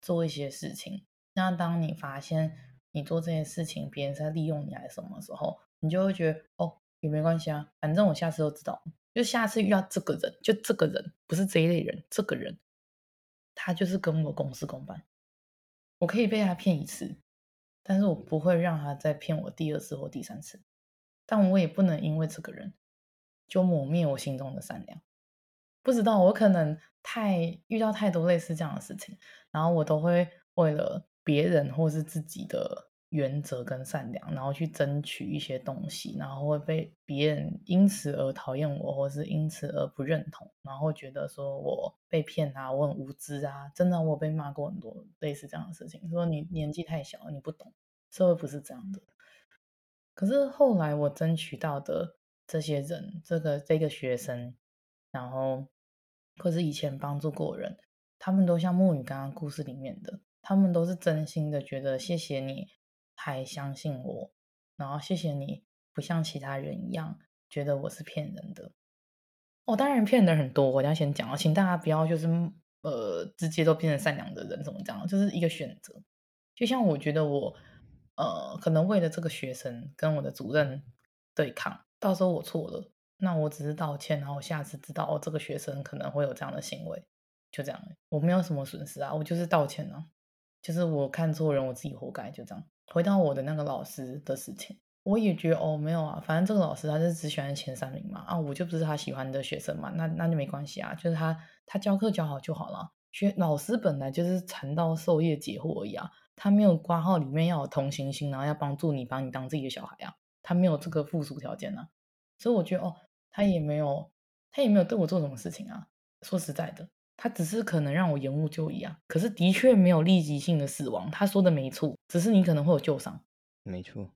做一些事情。那当你发现你做这些事情，别人在利用你还是什么时候，你就会觉得哦，也没关系啊，反正我下次都知道。就下次遇到这个人，就这个人不是这一类人，这个人他就是跟我公事公办，我可以被他骗一次，但是我不会让他再骗我第二次或第三次。但我也不能因为这个人就抹灭我心中的善良。不知道我可能太遇到太多类似这样的事情，然后我都会为了别人或是自己的原则跟善良，然后去争取一些东西，然后会被别人因此而讨厌我，或是因此而不认同，然后觉得说我被骗啊，我很无知啊。真的，我被骂过很多类似这样的事情，说你年纪太小，你不懂，社会不是这样的。可是后来我争取到的这些人，这个这个学生，然后或是以前帮助过人，他们都像墨鱼刚刚故事里面的，他们都是真心的觉得谢谢你还相信我，然后谢谢你不像其他人一样觉得我是骗人的。哦，当然骗人很多，我要先讲，请大家不要就是呃直接都变成善良的人，怎么讲？就是一个选择。就像我觉得我。呃，可能为了这个学生跟我的主任对抗，到时候我错了，那我只是道歉，然后下次知道哦，这个学生可能会有这样的行为，就这样，我没有什么损失啊，我就是道歉啊，就是我看错人，我自己活该，就这样。回到我的那个老师的事情，我也觉得哦，没有啊，反正这个老师他是只喜欢前三名嘛，啊，我就不是他喜欢的学生嘛，那那就没关系啊，就是他他教课教好就好了，学老师本来就是传道授业解惑而已啊。他没有挂号里面要有同情心，然后要帮助你，把你当自己的小孩啊。他没有这个附属条件啊，所以我觉得哦，他也没有，他也没有对我做什么事情啊。说实在的，他只是可能让我延误就医啊。可是的确没有立即性的死亡，他说的没错，只是你可能会有旧伤。没错，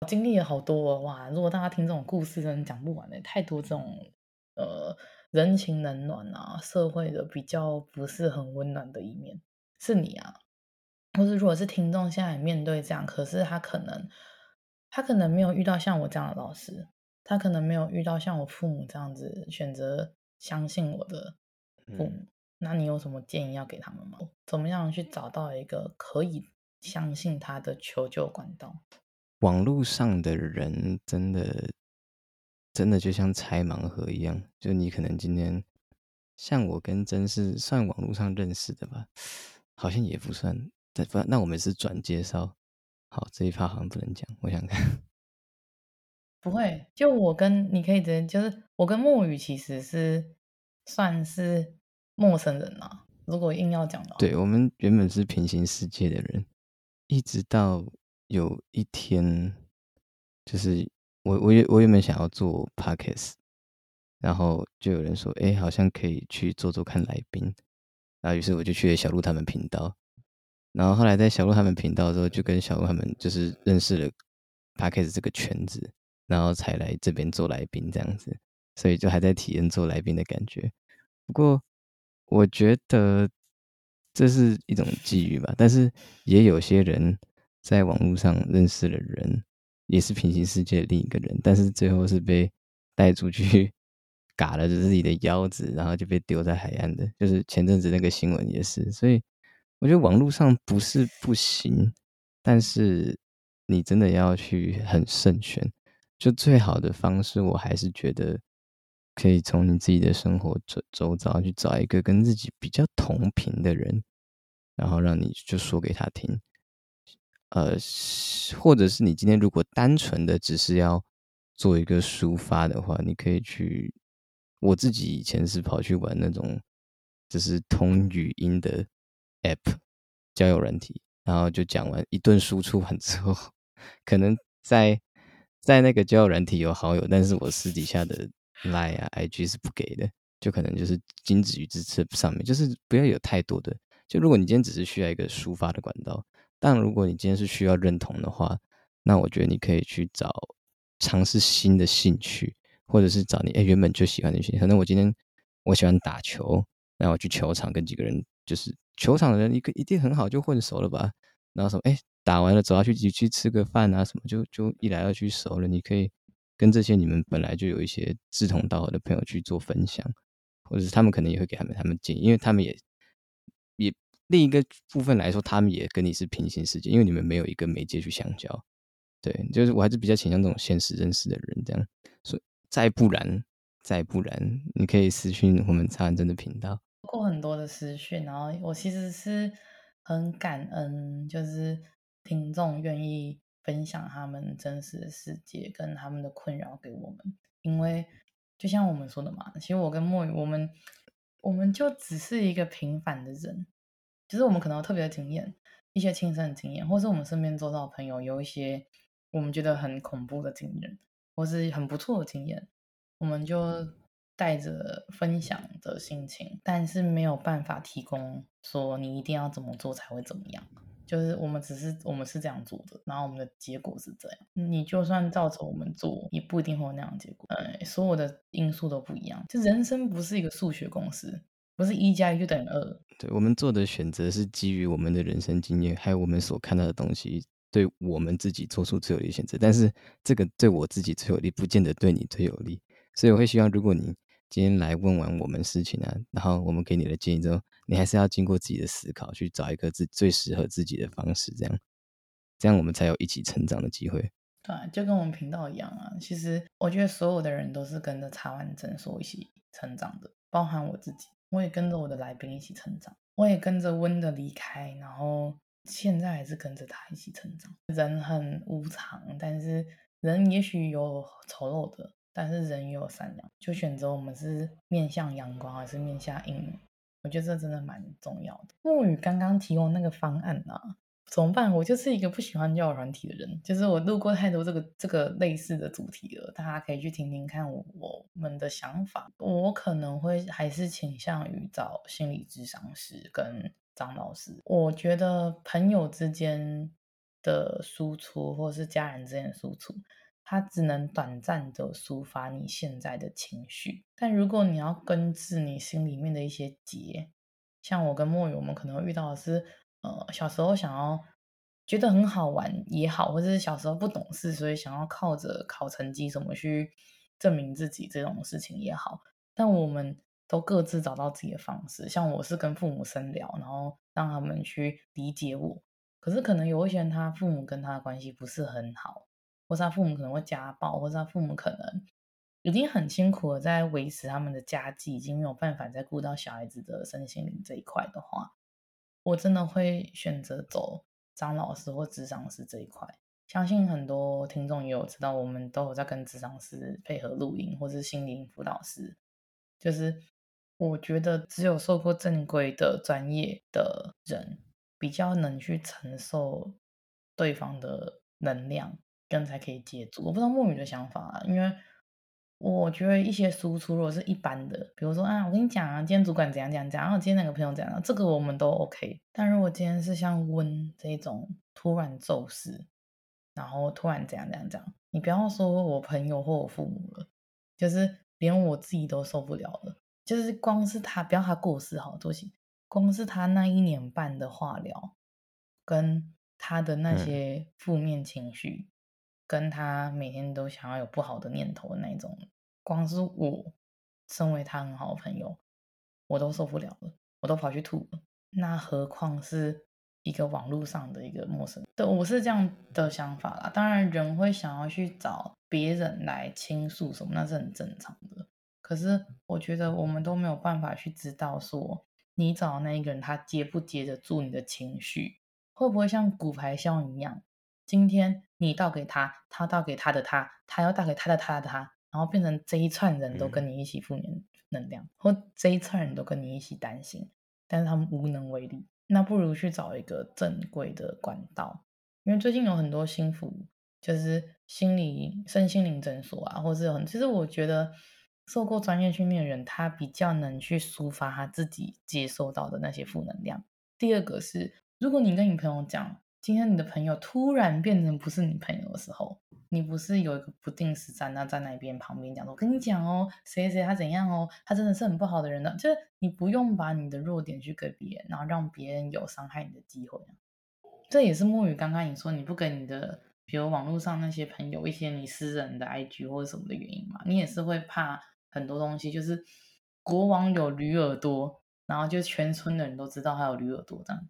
我经历了好多哦，哇！如果大家听这种故事，真的讲不完的，太多这种呃人情冷暖啊，社会的比较不是很温暖的一面，是你啊。或是如果是听众现在面对这样，可是他可能他可能没有遇到像我这样的老师，他可能没有遇到像我父母这样子选择相信我的父母。嗯、那你有什么建议要给他们吗？怎么样去找到一个可以相信他的求救管道？网络上的人真的真的就像拆盲盒一样，就你可能今天像我跟真是算网络上认识的吧，好像也不算。不，那我们是转介绍。好，这一趴好像不能讲。我想看，不会，就我跟你可以直接，就是我跟木雨其实是算是陌生人啊。如果硬要讲的话，对，我们原本是平行世界的人，一直到有一天，就是我我我原本想要做 podcast，然后就有人说，哎，好像可以去做做看来宾，然后于是我就去了小鹿他们频道，然后后来在小鹿他们频道之后，就跟小鹿他们就是认识了 podcast 这个圈子，然后才来这边做来宾这样子，所以就还在体验做来宾的感觉，不过。我觉得这是一种机遇吧，但是也有些人在网络上认识了人，也是平行世界另一个人，但是最后是被 带出去，嘎了自己的腰子，然后就被丢在海岸的。就是前阵子那个新闻也是，所以我觉得网络上不是不行，但是你真的要去很慎选，就最好的方式，我还是觉得。可以从你自己的生活周周遭去找一个跟自己比较同频的人，然后让你就说给他听，呃，或者是你今天如果单纯的只是要做一个抒发的话，你可以去。我自己以前是跑去玩那种就是通语音的 app 交友软体，然后就讲完一顿输出完之后，可能在在那个交友软体有好友，但是我私底下的。Line 啊，IG 是不给的，就可能就是仅止于支持上面，就是不要有太多的。就如果你今天只是需要一个抒发的管道，但如果你今天是需要认同的话，那我觉得你可以去找尝试新的兴趣，或者是找你哎原本就喜欢的兴趣。可能我今天我喜欢打球，那我去球场跟几个人，就是球场的人一个一定很好，就混熟了吧。然后说哎打完了走下去一起去吃个饭啊什么，就就一来二去熟了，你可以。跟这些你们本来就有一些志同道合的朋友去做分享，或者是他们可能也会给他们他们建议，因为他们也也另一个部分来说，他们也跟你是平行世界，因为你们没有一个媒介去相交。对，就是我还是比较倾向这种现实认识的人这样。所以再不然，再不然，你可以私讯我们茶碗蒸的频道，过很多的私讯，然后我其实是很感恩，就是听众愿意。分享他们真实的世界跟他们的困扰给我们，因为就像我们说的嘛，其实我跟墨雨，我们我们就只是一个平凡的人，就是我们可能有特别的经验，一些亲身的经验，或是我们身边周遭的朋友有一些我们觉得很恐怖的经验，或是很不错的经验，我们就带着分享的心情，但是没有办法提供说你一定要怎么做才会怎么样。就是我们只是我们是这样做的，然后我们的结果是这样。你就算照着我们做，也不一定会有那样的结果。呃，所有的因素都不一样。就人生不是一个数学公式，不是一加一就等于二。对，我们做的选择是基于我们的人生经验，还有我们所看到的东西，对我们自己做出最有利的选择。但是这个对我自己最有利，不见得对你最有利。所以我会希望，如果你今天来问完我们事情啊，然后我们给你的建议之后，你还是要经过自己的思考，去找一个自最适合自己的方式，这样，这样我们才有一起成长的机会。对，就跟我们频道一样啊。其实我觉得所有的人都是跟着茶碗诊所一起成长的，包含我自己，我也跟着我的来宾一起成长，我也跟着温的离开，然后现在还是跟着他一起成长。人很无常，但是人也许有丑陋的。但是人也有善良，就选择我们是面向阳光还是面向阴影，我觉得这真的蛮重要的。木雨刚刚提供那个方案啊，怎么办？我就是一个不喜欢交友软体的人，就是我录过太多这个这个类似的主题了，大家可以去听听看我我们的想法。我可能会还是倾向于找心理咨商师跟张老师。我觉得朋友之间的输出，或是家人之间的输出。它只能短暂的抒发你现在的情绪，但如果你要根治你心里面的一些结，像我跟莫雨，我们可能遇到的是，呃，小时候想要觉得很好玩也好，或者是小时候不懂事，所以想要靠着考成绩什么去证明自己这种事情也好，但我们都各自找到自己的方式。像我是跟父母深聊，然后让他们去理解我，可是可能有一些人他父母跟他的关系不是很好。或是他父母可能会家暴，或是他父母可能已经很辛苦的在维持他们的家计，已经没有办法再顾到小孩子的身心灵这一块的话，我真的会选择走张老师或咨商师这一块。相信很多听众也有知道，我们都有在跟咨商师配合录音，或是心灵辅导师，就是我觉得只有受过正规的专业的人，比较能去承受对方的能量，跟才可以接住。我不知道墨鱼的想法啊，因为我觉得一些输出如果是一般的，比如说啊，我跟你讲啊，今天主管怎样怎样怎样，然后今天哪个朋友怎样，这个我们都 OK。但如果今天是像温这种突然骤逝，然后突然怎样怎样怎样，你不要说我朋友或我父母了，就是连我自己都受不了了。就是光是他，不要他过世好多行，光是他那一年半的化疗，跟他的那些负面情绪，嗯、跟他每天都想要有不好的念头的那种，光是我身为他很好的朋友，我都受不了了，我都跑去吐了，那何况是一个网络上的一个陌生人？对，我是这样的想法啦。当然，人会想要去找别人来倾诉什么，那是很正常的。可是我觉得我们都没有办法去知道说，你找的那一个人他接不接得住你的情绪，会不会像骨牌效应一样，今天你倒给他，他倒给他的他，他要倒给他的他的他，然后变成这一串人都跟你一起负面能量，嗯、或这一串人都跟你一起担心，但是他们无能为力。那不如去找一个正规的管道，因为最近有很多心服，就是心理身心灵诊所啊，或是很，其实我觉得。受过专业训练的人，他比较能去抒发他自己接收到的那些负能量。第二个是，如果你跟你朋友讲，今天你的朋友突然变成不是你朋友的时候，你不是有一个不定时站那在那边旁边讲，我跟你讲哦，谁谁他怎样哦，他真的是很不好的人呢。就是你不用把你的弱点去给别人，然后让别人有伤害你的机会。这也是墨鱼刚刚你说你不给你的，比如网络上那些朋友一些你私人的 IG 或者什么的原因嘛，你也是会怕。很多东西就是国王有驴耳朵，然后就全村的人都知道他有驴耳朵这样。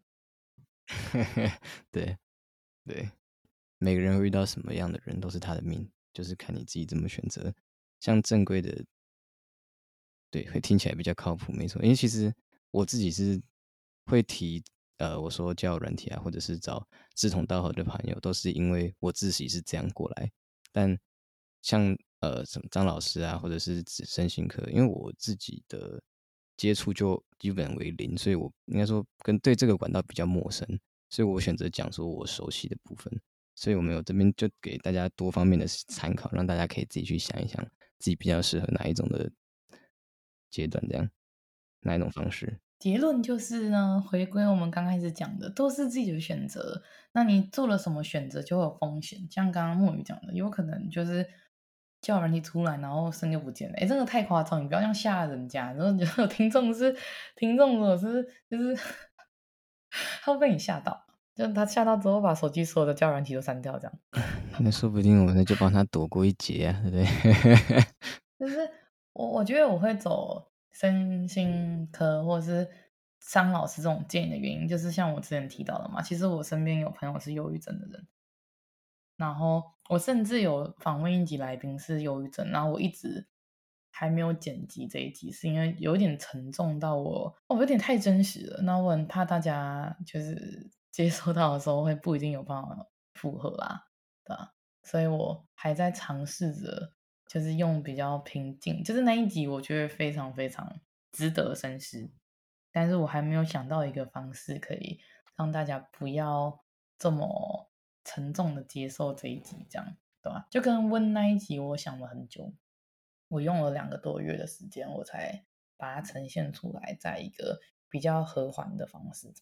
对对，每个人会遇到什么样的人都是他的命，就是看你自己怎么选择。像正规的，对，会听起来比较靠谱，没错。因为其实我自己是会提，呃，我说交友软体啊，或者是找志同道合的朋友，都是因为我自己是这样过来。但像呃，什么张老师啊，或者是身心科，因为我自己的接触就基本为零，所以我应该说跟对这个管道比较陌生，所以我选择讲说我熟悉的部分，所以我们有这边就给大家多方面的参考，让大家可以自己去想一想，自己比较适合哪一种的阶段，这样哪一种方式。结论就是呢，回归我们刚开始讲的，都是自己的选择。那你做了什么选择，就会有风险。像刚刚墨鱼讲的，有可能就是。叫人一出来，然后声就不见了。哎，真的太夸张，你不要这样吓人家。然后有听众是听众，我是就是 他会被你吓到，就是他吓到之后把手机所有的叫人体都删掉，这样。那说不定我那就帮他躲过一劫啊，对不对？就是我我觉得我会走身心科或者是张老师这种建议的原因，就是像我之前提到的嘛，其实我身边有朋友是忧郁症的人。然后我甚至有访问一集来宾是忧郁症，然后我一直还没有剪辑这一集，是因为有点沉重到我，哦，有点太真实了。那我很怕大家就是接收到的时候会不一定有办法符合啦，对吧？所以我还在尝试着，就是用比较平静，就是那一集我觉得非常非常值得深思，但是我还没有想到一个方式可以让大家不要这么。沉重的接受这一集，这样对吧？就跟温那一集，我想了很久，我用了两个多月的时间，我才把它呈现出来，在一个比较和缓的方式。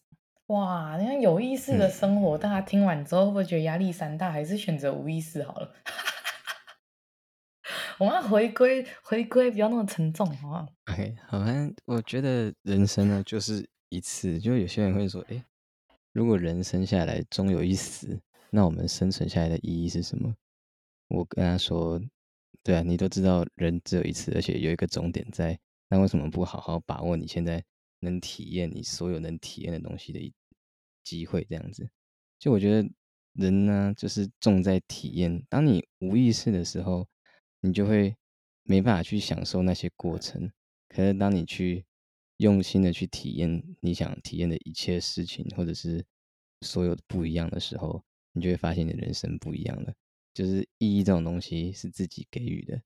哇，你看有意识的生活，大家听完之后会不会觉得压力山大？还是选择无意识好了？我们要回归，回归，不要那么沉重，好不好？OK，好，反正我觉得人生呢，就是一次。就有些人会说，哎，如果人生下来终有一死。那我们生存下来的意义是什么？我跟他说：“对啊，你都知道人只有一次，而且有一个终点在。那为什么不好好把握你现在能体验你所有能体验的东西的机会？这样子，就我觉得人呢，就是重在体验。当你无意识的时候，你就会没办法去享受那些过程。可是当你去用心的去体验你想体验的一切事情，或者是所有的不一样的时候。”你就会发现你的人生不一样了，就是意义这种东西是自己给予的，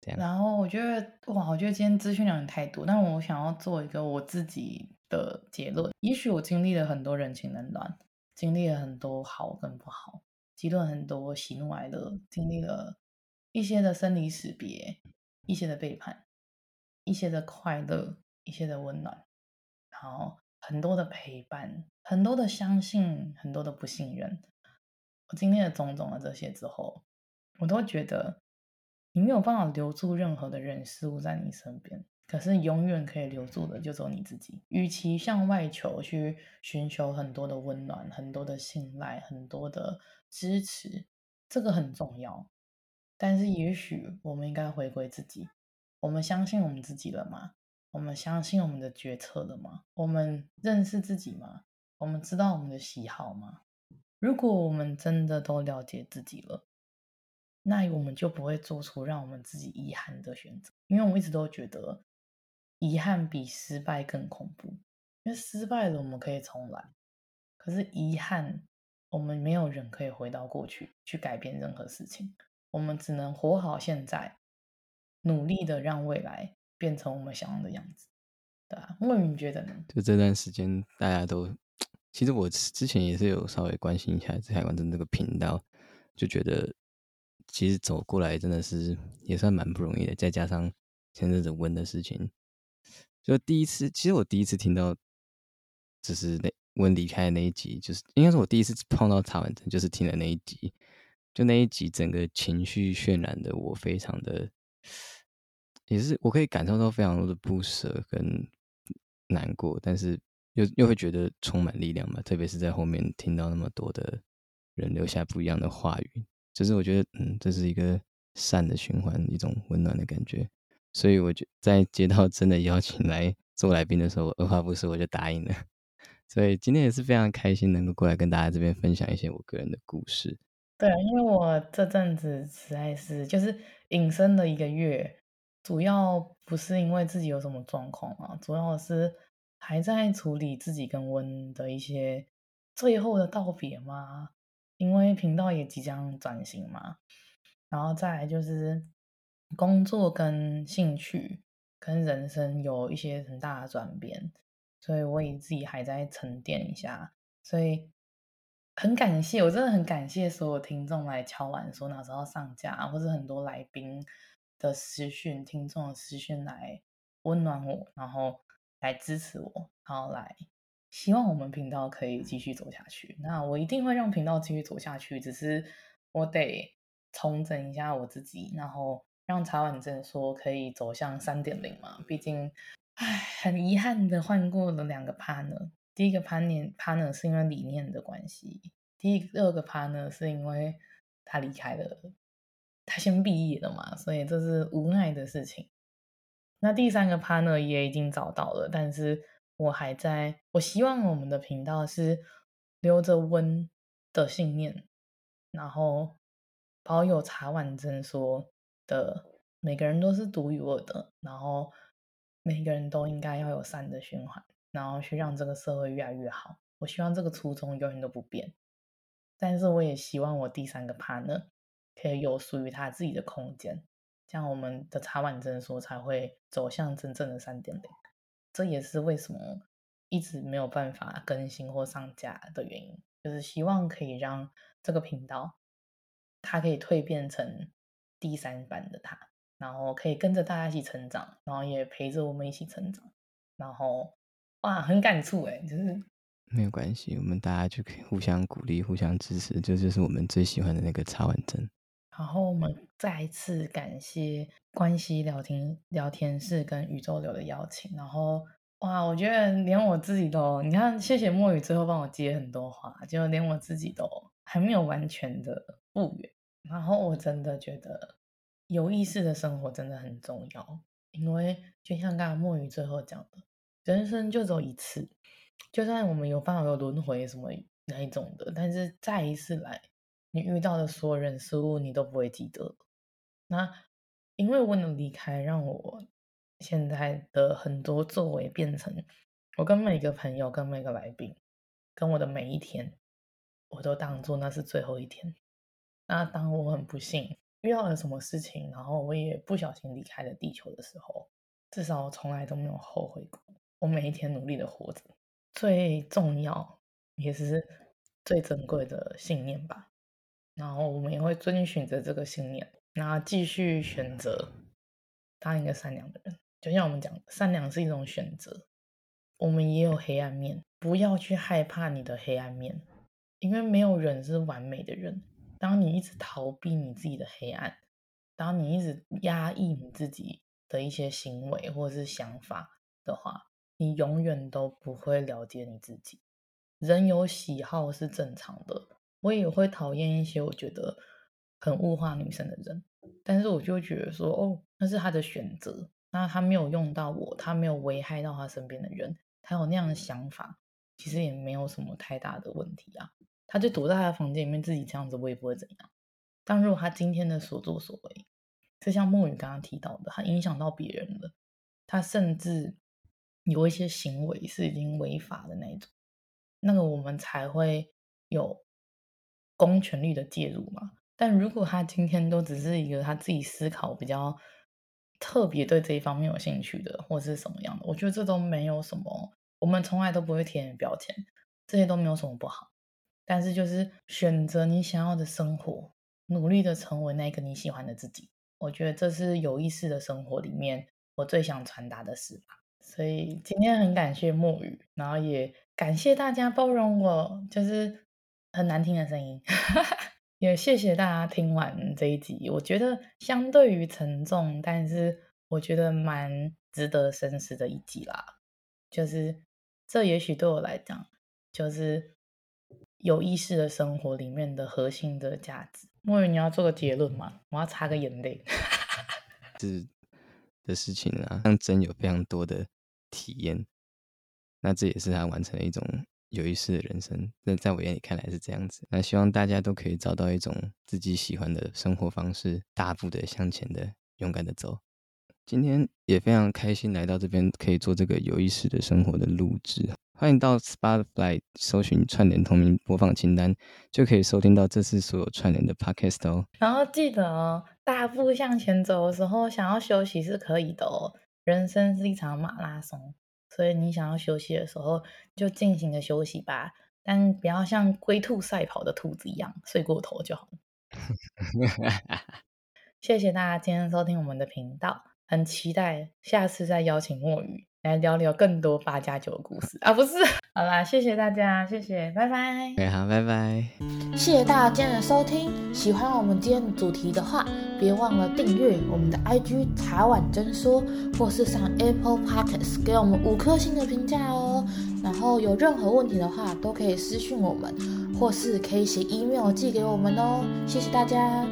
这样。然后我觉得哇，我觉得今天资讯量太多，但我想要做一个我自己的结论。也许我经历了很多人情冷暖，经历了很多好跟不好，经历了很多喜怒哀乐，经历了一些的生离死别，一些的背叛，一些的快乐，一些的温暖，然后很多的陪伴，很多的相信，很多的不信任。我经历了种种的这些之后，我都觉得你没有办法留住任何的人事物在你身边，可是永远可以留住的就只有你自己。与其向外求去寻求很多的温暖、很多的信赖、很多的支持，这个很重要。但是也许我们应该回归自己。我们相信我们自己了吗？我们相信我们的决策了吗？我们认识自己吗？我们知道我们的喜好吗？如果我们真的都了解自己了，那我们就不会做出让我们自己遗憾的选择。因为我一直都觉得，遗憾比失败更恐怖。因为失败了，我们可以重来；可是遗憾，我们没有人可以回到过去去改变任何事情。我们只能活好现在，努力的让未来变成我们想要的样子，对吧？莫云觉得呢？就这段时间，大家都。其实我之前也是有稍微关心一下海观镇这个频道，就觉得其实走过来真的是也算蛮不容易的。再加上前阵子温的事情，就第一次，其实我第一次听到，就是那温离开的那一集，就是应该是我第一次碰到茶碗蒸，就是听的那一集，就那一集整个情绪渲染的我非常的，也是我可以感受到非常多的不舍跟难过，但是。又又会觉得充满力量嘛，特别是在后面听到那么多的人留下不一样的话语，就是我觉得，嗯，这是一个善的循环，一种温暖的感觉。所以我就在接到真的邀请来做来宾的时候，我二话不说我就答应了。所以今天也是非常开心能够过来跟大家这边分享一些我个人的故事。对，因为我这阵子实在是就是隐身了一个月，主要不是因为自己有什么状况啊，主要是。还在处理自己跟温的一些最后的道别吗？因为频道也即将转型嘛，然后再来就是工作跟兴趣跟人生有一些很大的转变，所以我也自己还在沉淀一下，所以很感谢，我真的很感谢所有听众来敲碗说哪时候上架，或者很多来宾的私讯、听众的私讯来温暖我，然后。来支持我，然后来希望我们频道可以继续走下去。那我一定会让频道继续走下去，只是我得重整一下我自己，然后让茶碗蒸说可以走向三点零嘛。毕竟，唉，很遗憾的换过了两个 partner。第一个 partner partner 是因为理念的关系，第二个 partner 是因为他离开了，他先毕业了嘛，所以这是无奈的事情。那第三个 partner 也已经找到了，但是我还在。我希望我们的频道是留着温的信念，然后保有茶碗蒸说的每个人都是独一无二的，然后每个人都应该要有善的循环，然后去让这个社会越来越好。我希望这个初衷永远都不变，但是我也希望我第三个 partner 可以有属于他自己的空间。这样我们的茶碗蒸说才会走向真正的三点零，这也是为什么一直没有办法更新或上架的原因，就是希望可以让这个频道它可以蜕变成第三版的它，然后可以跟着大家一起成长，然后也陪着我们一起成长，然后哇，很感触哎，就是没有关系，我们大家就可以互相鼓励、互相支持，这就是我们最喜欢的那个茶碗蒸。然后我们再一次感谢关系聊天聊天室跟宇宙流的邀请。然后哇，我觉得连我自己都，你看，谢谢墨雨最后帮我接很多话，就连我自己都还没有完全的复原。然后我真的觉得有意识的生活真的很重要，因为就像刚刚墨雨最后讲的，人生就只有一次，就算我们有办法有轮回什么那一种的，但是再一次来。你遇到的所有人事物，你都不会记得。那因为我的离开，让我现在的很多作为变成，我跟每个朋友、跟每个来宾、跟我的每一天，我都当做那是最后一天。那当我很不幸遇到了什么事情，然后我也不小心离开了地球的时候，至少我从来都没有后悔过。我每一天努力的活着，最重要也是最珍贵的信念吧。然后我们也会遵循着这个信念，然后继续选择当一个善良的人。就像我们讲，善良是一种选择。我们也有黑暗面，不要去害怕你的黑暗面，因为没有人是完美的人。当你一直逃避你自己的黑暗，当你一直压抑你自己的一些行为或者是想法的话，你永远都不会了解你自己。人有喜好是正常的，我也会讨厌一些我觉得很物化女生的人，但是我就觉得说，哦，那是他的选择，那他没有用到我，他没有危害到他身边的人。他有那样的想法，其实也没有什么太大的问题啊。他就躲在他的房间里面自己这样子，我也不会怎样。但如果他今天的所作所为，就像墨鱼刚刚提到的，他影响到别人了，他甚至有一些行为是已经违法的那种，那个我们才会有公权力的介入嘛。但如果他今天都只是一个他自己思考比较。特别对这一方面有兴趣的，或是什么样的，我觉得这都没有什么，我们从来都不会贴标签，这些都没有什么不好。但是就是选择你想要的生活，努力的成为那个你喜欢的自己，我觉得这是有意识的生活里面我最想传达的事吧。所以今天很感谢墨雨，然后也感谢大家包容我，就是很难听的声音。也谢谢大家听完这一集，我觉得相对于沉重，但是我觉得蛮值得深思的一集啦。就是这也许对我来讲，就是有意识的生活里面的核心的价值。墨鱼，你要做个结论吗？我要擦个眼泪。是的事情啊，让真有非常多的体验，那这也是他完成了一种。有意识的人生，那在我眼里看来是这样子。那希望大家都可以找到一种自己喜欢的生活方式，大步的向前的，勇敢的走。今天也非常开心来到这边，可以做这个有意识的生活的录制。欢迎到 Spotify 搜寻串联同名播放清单，就可以收听到这次所有串联的 Podcast 哦。然后记得哦，大步向前走的时候，想要休息是可以的哦。人生是一场马拉松。所以你想要休息的时候，就尽情的休息吧，但不要像龟兔赛跑的兔子一样睡过头就好了。谢谢大家今天收听我们的频道，很期待下次再邀请墨鱼来聊聊更多八加九的故事啊！不是，好啦，谢谢大家，谢谢，拜拜。Okay, 好，拜拜。谢谢大家今天的收听，喜欢我们今天的主题的话，别忘了订阅我们的 IG 茶碗真说，或是上 Apple Podcasts 给我们五颗星的评价哦。然后有任何问题的话，都可以私讯我们，或是可以写 email 寄给我们哦。谢谢大家。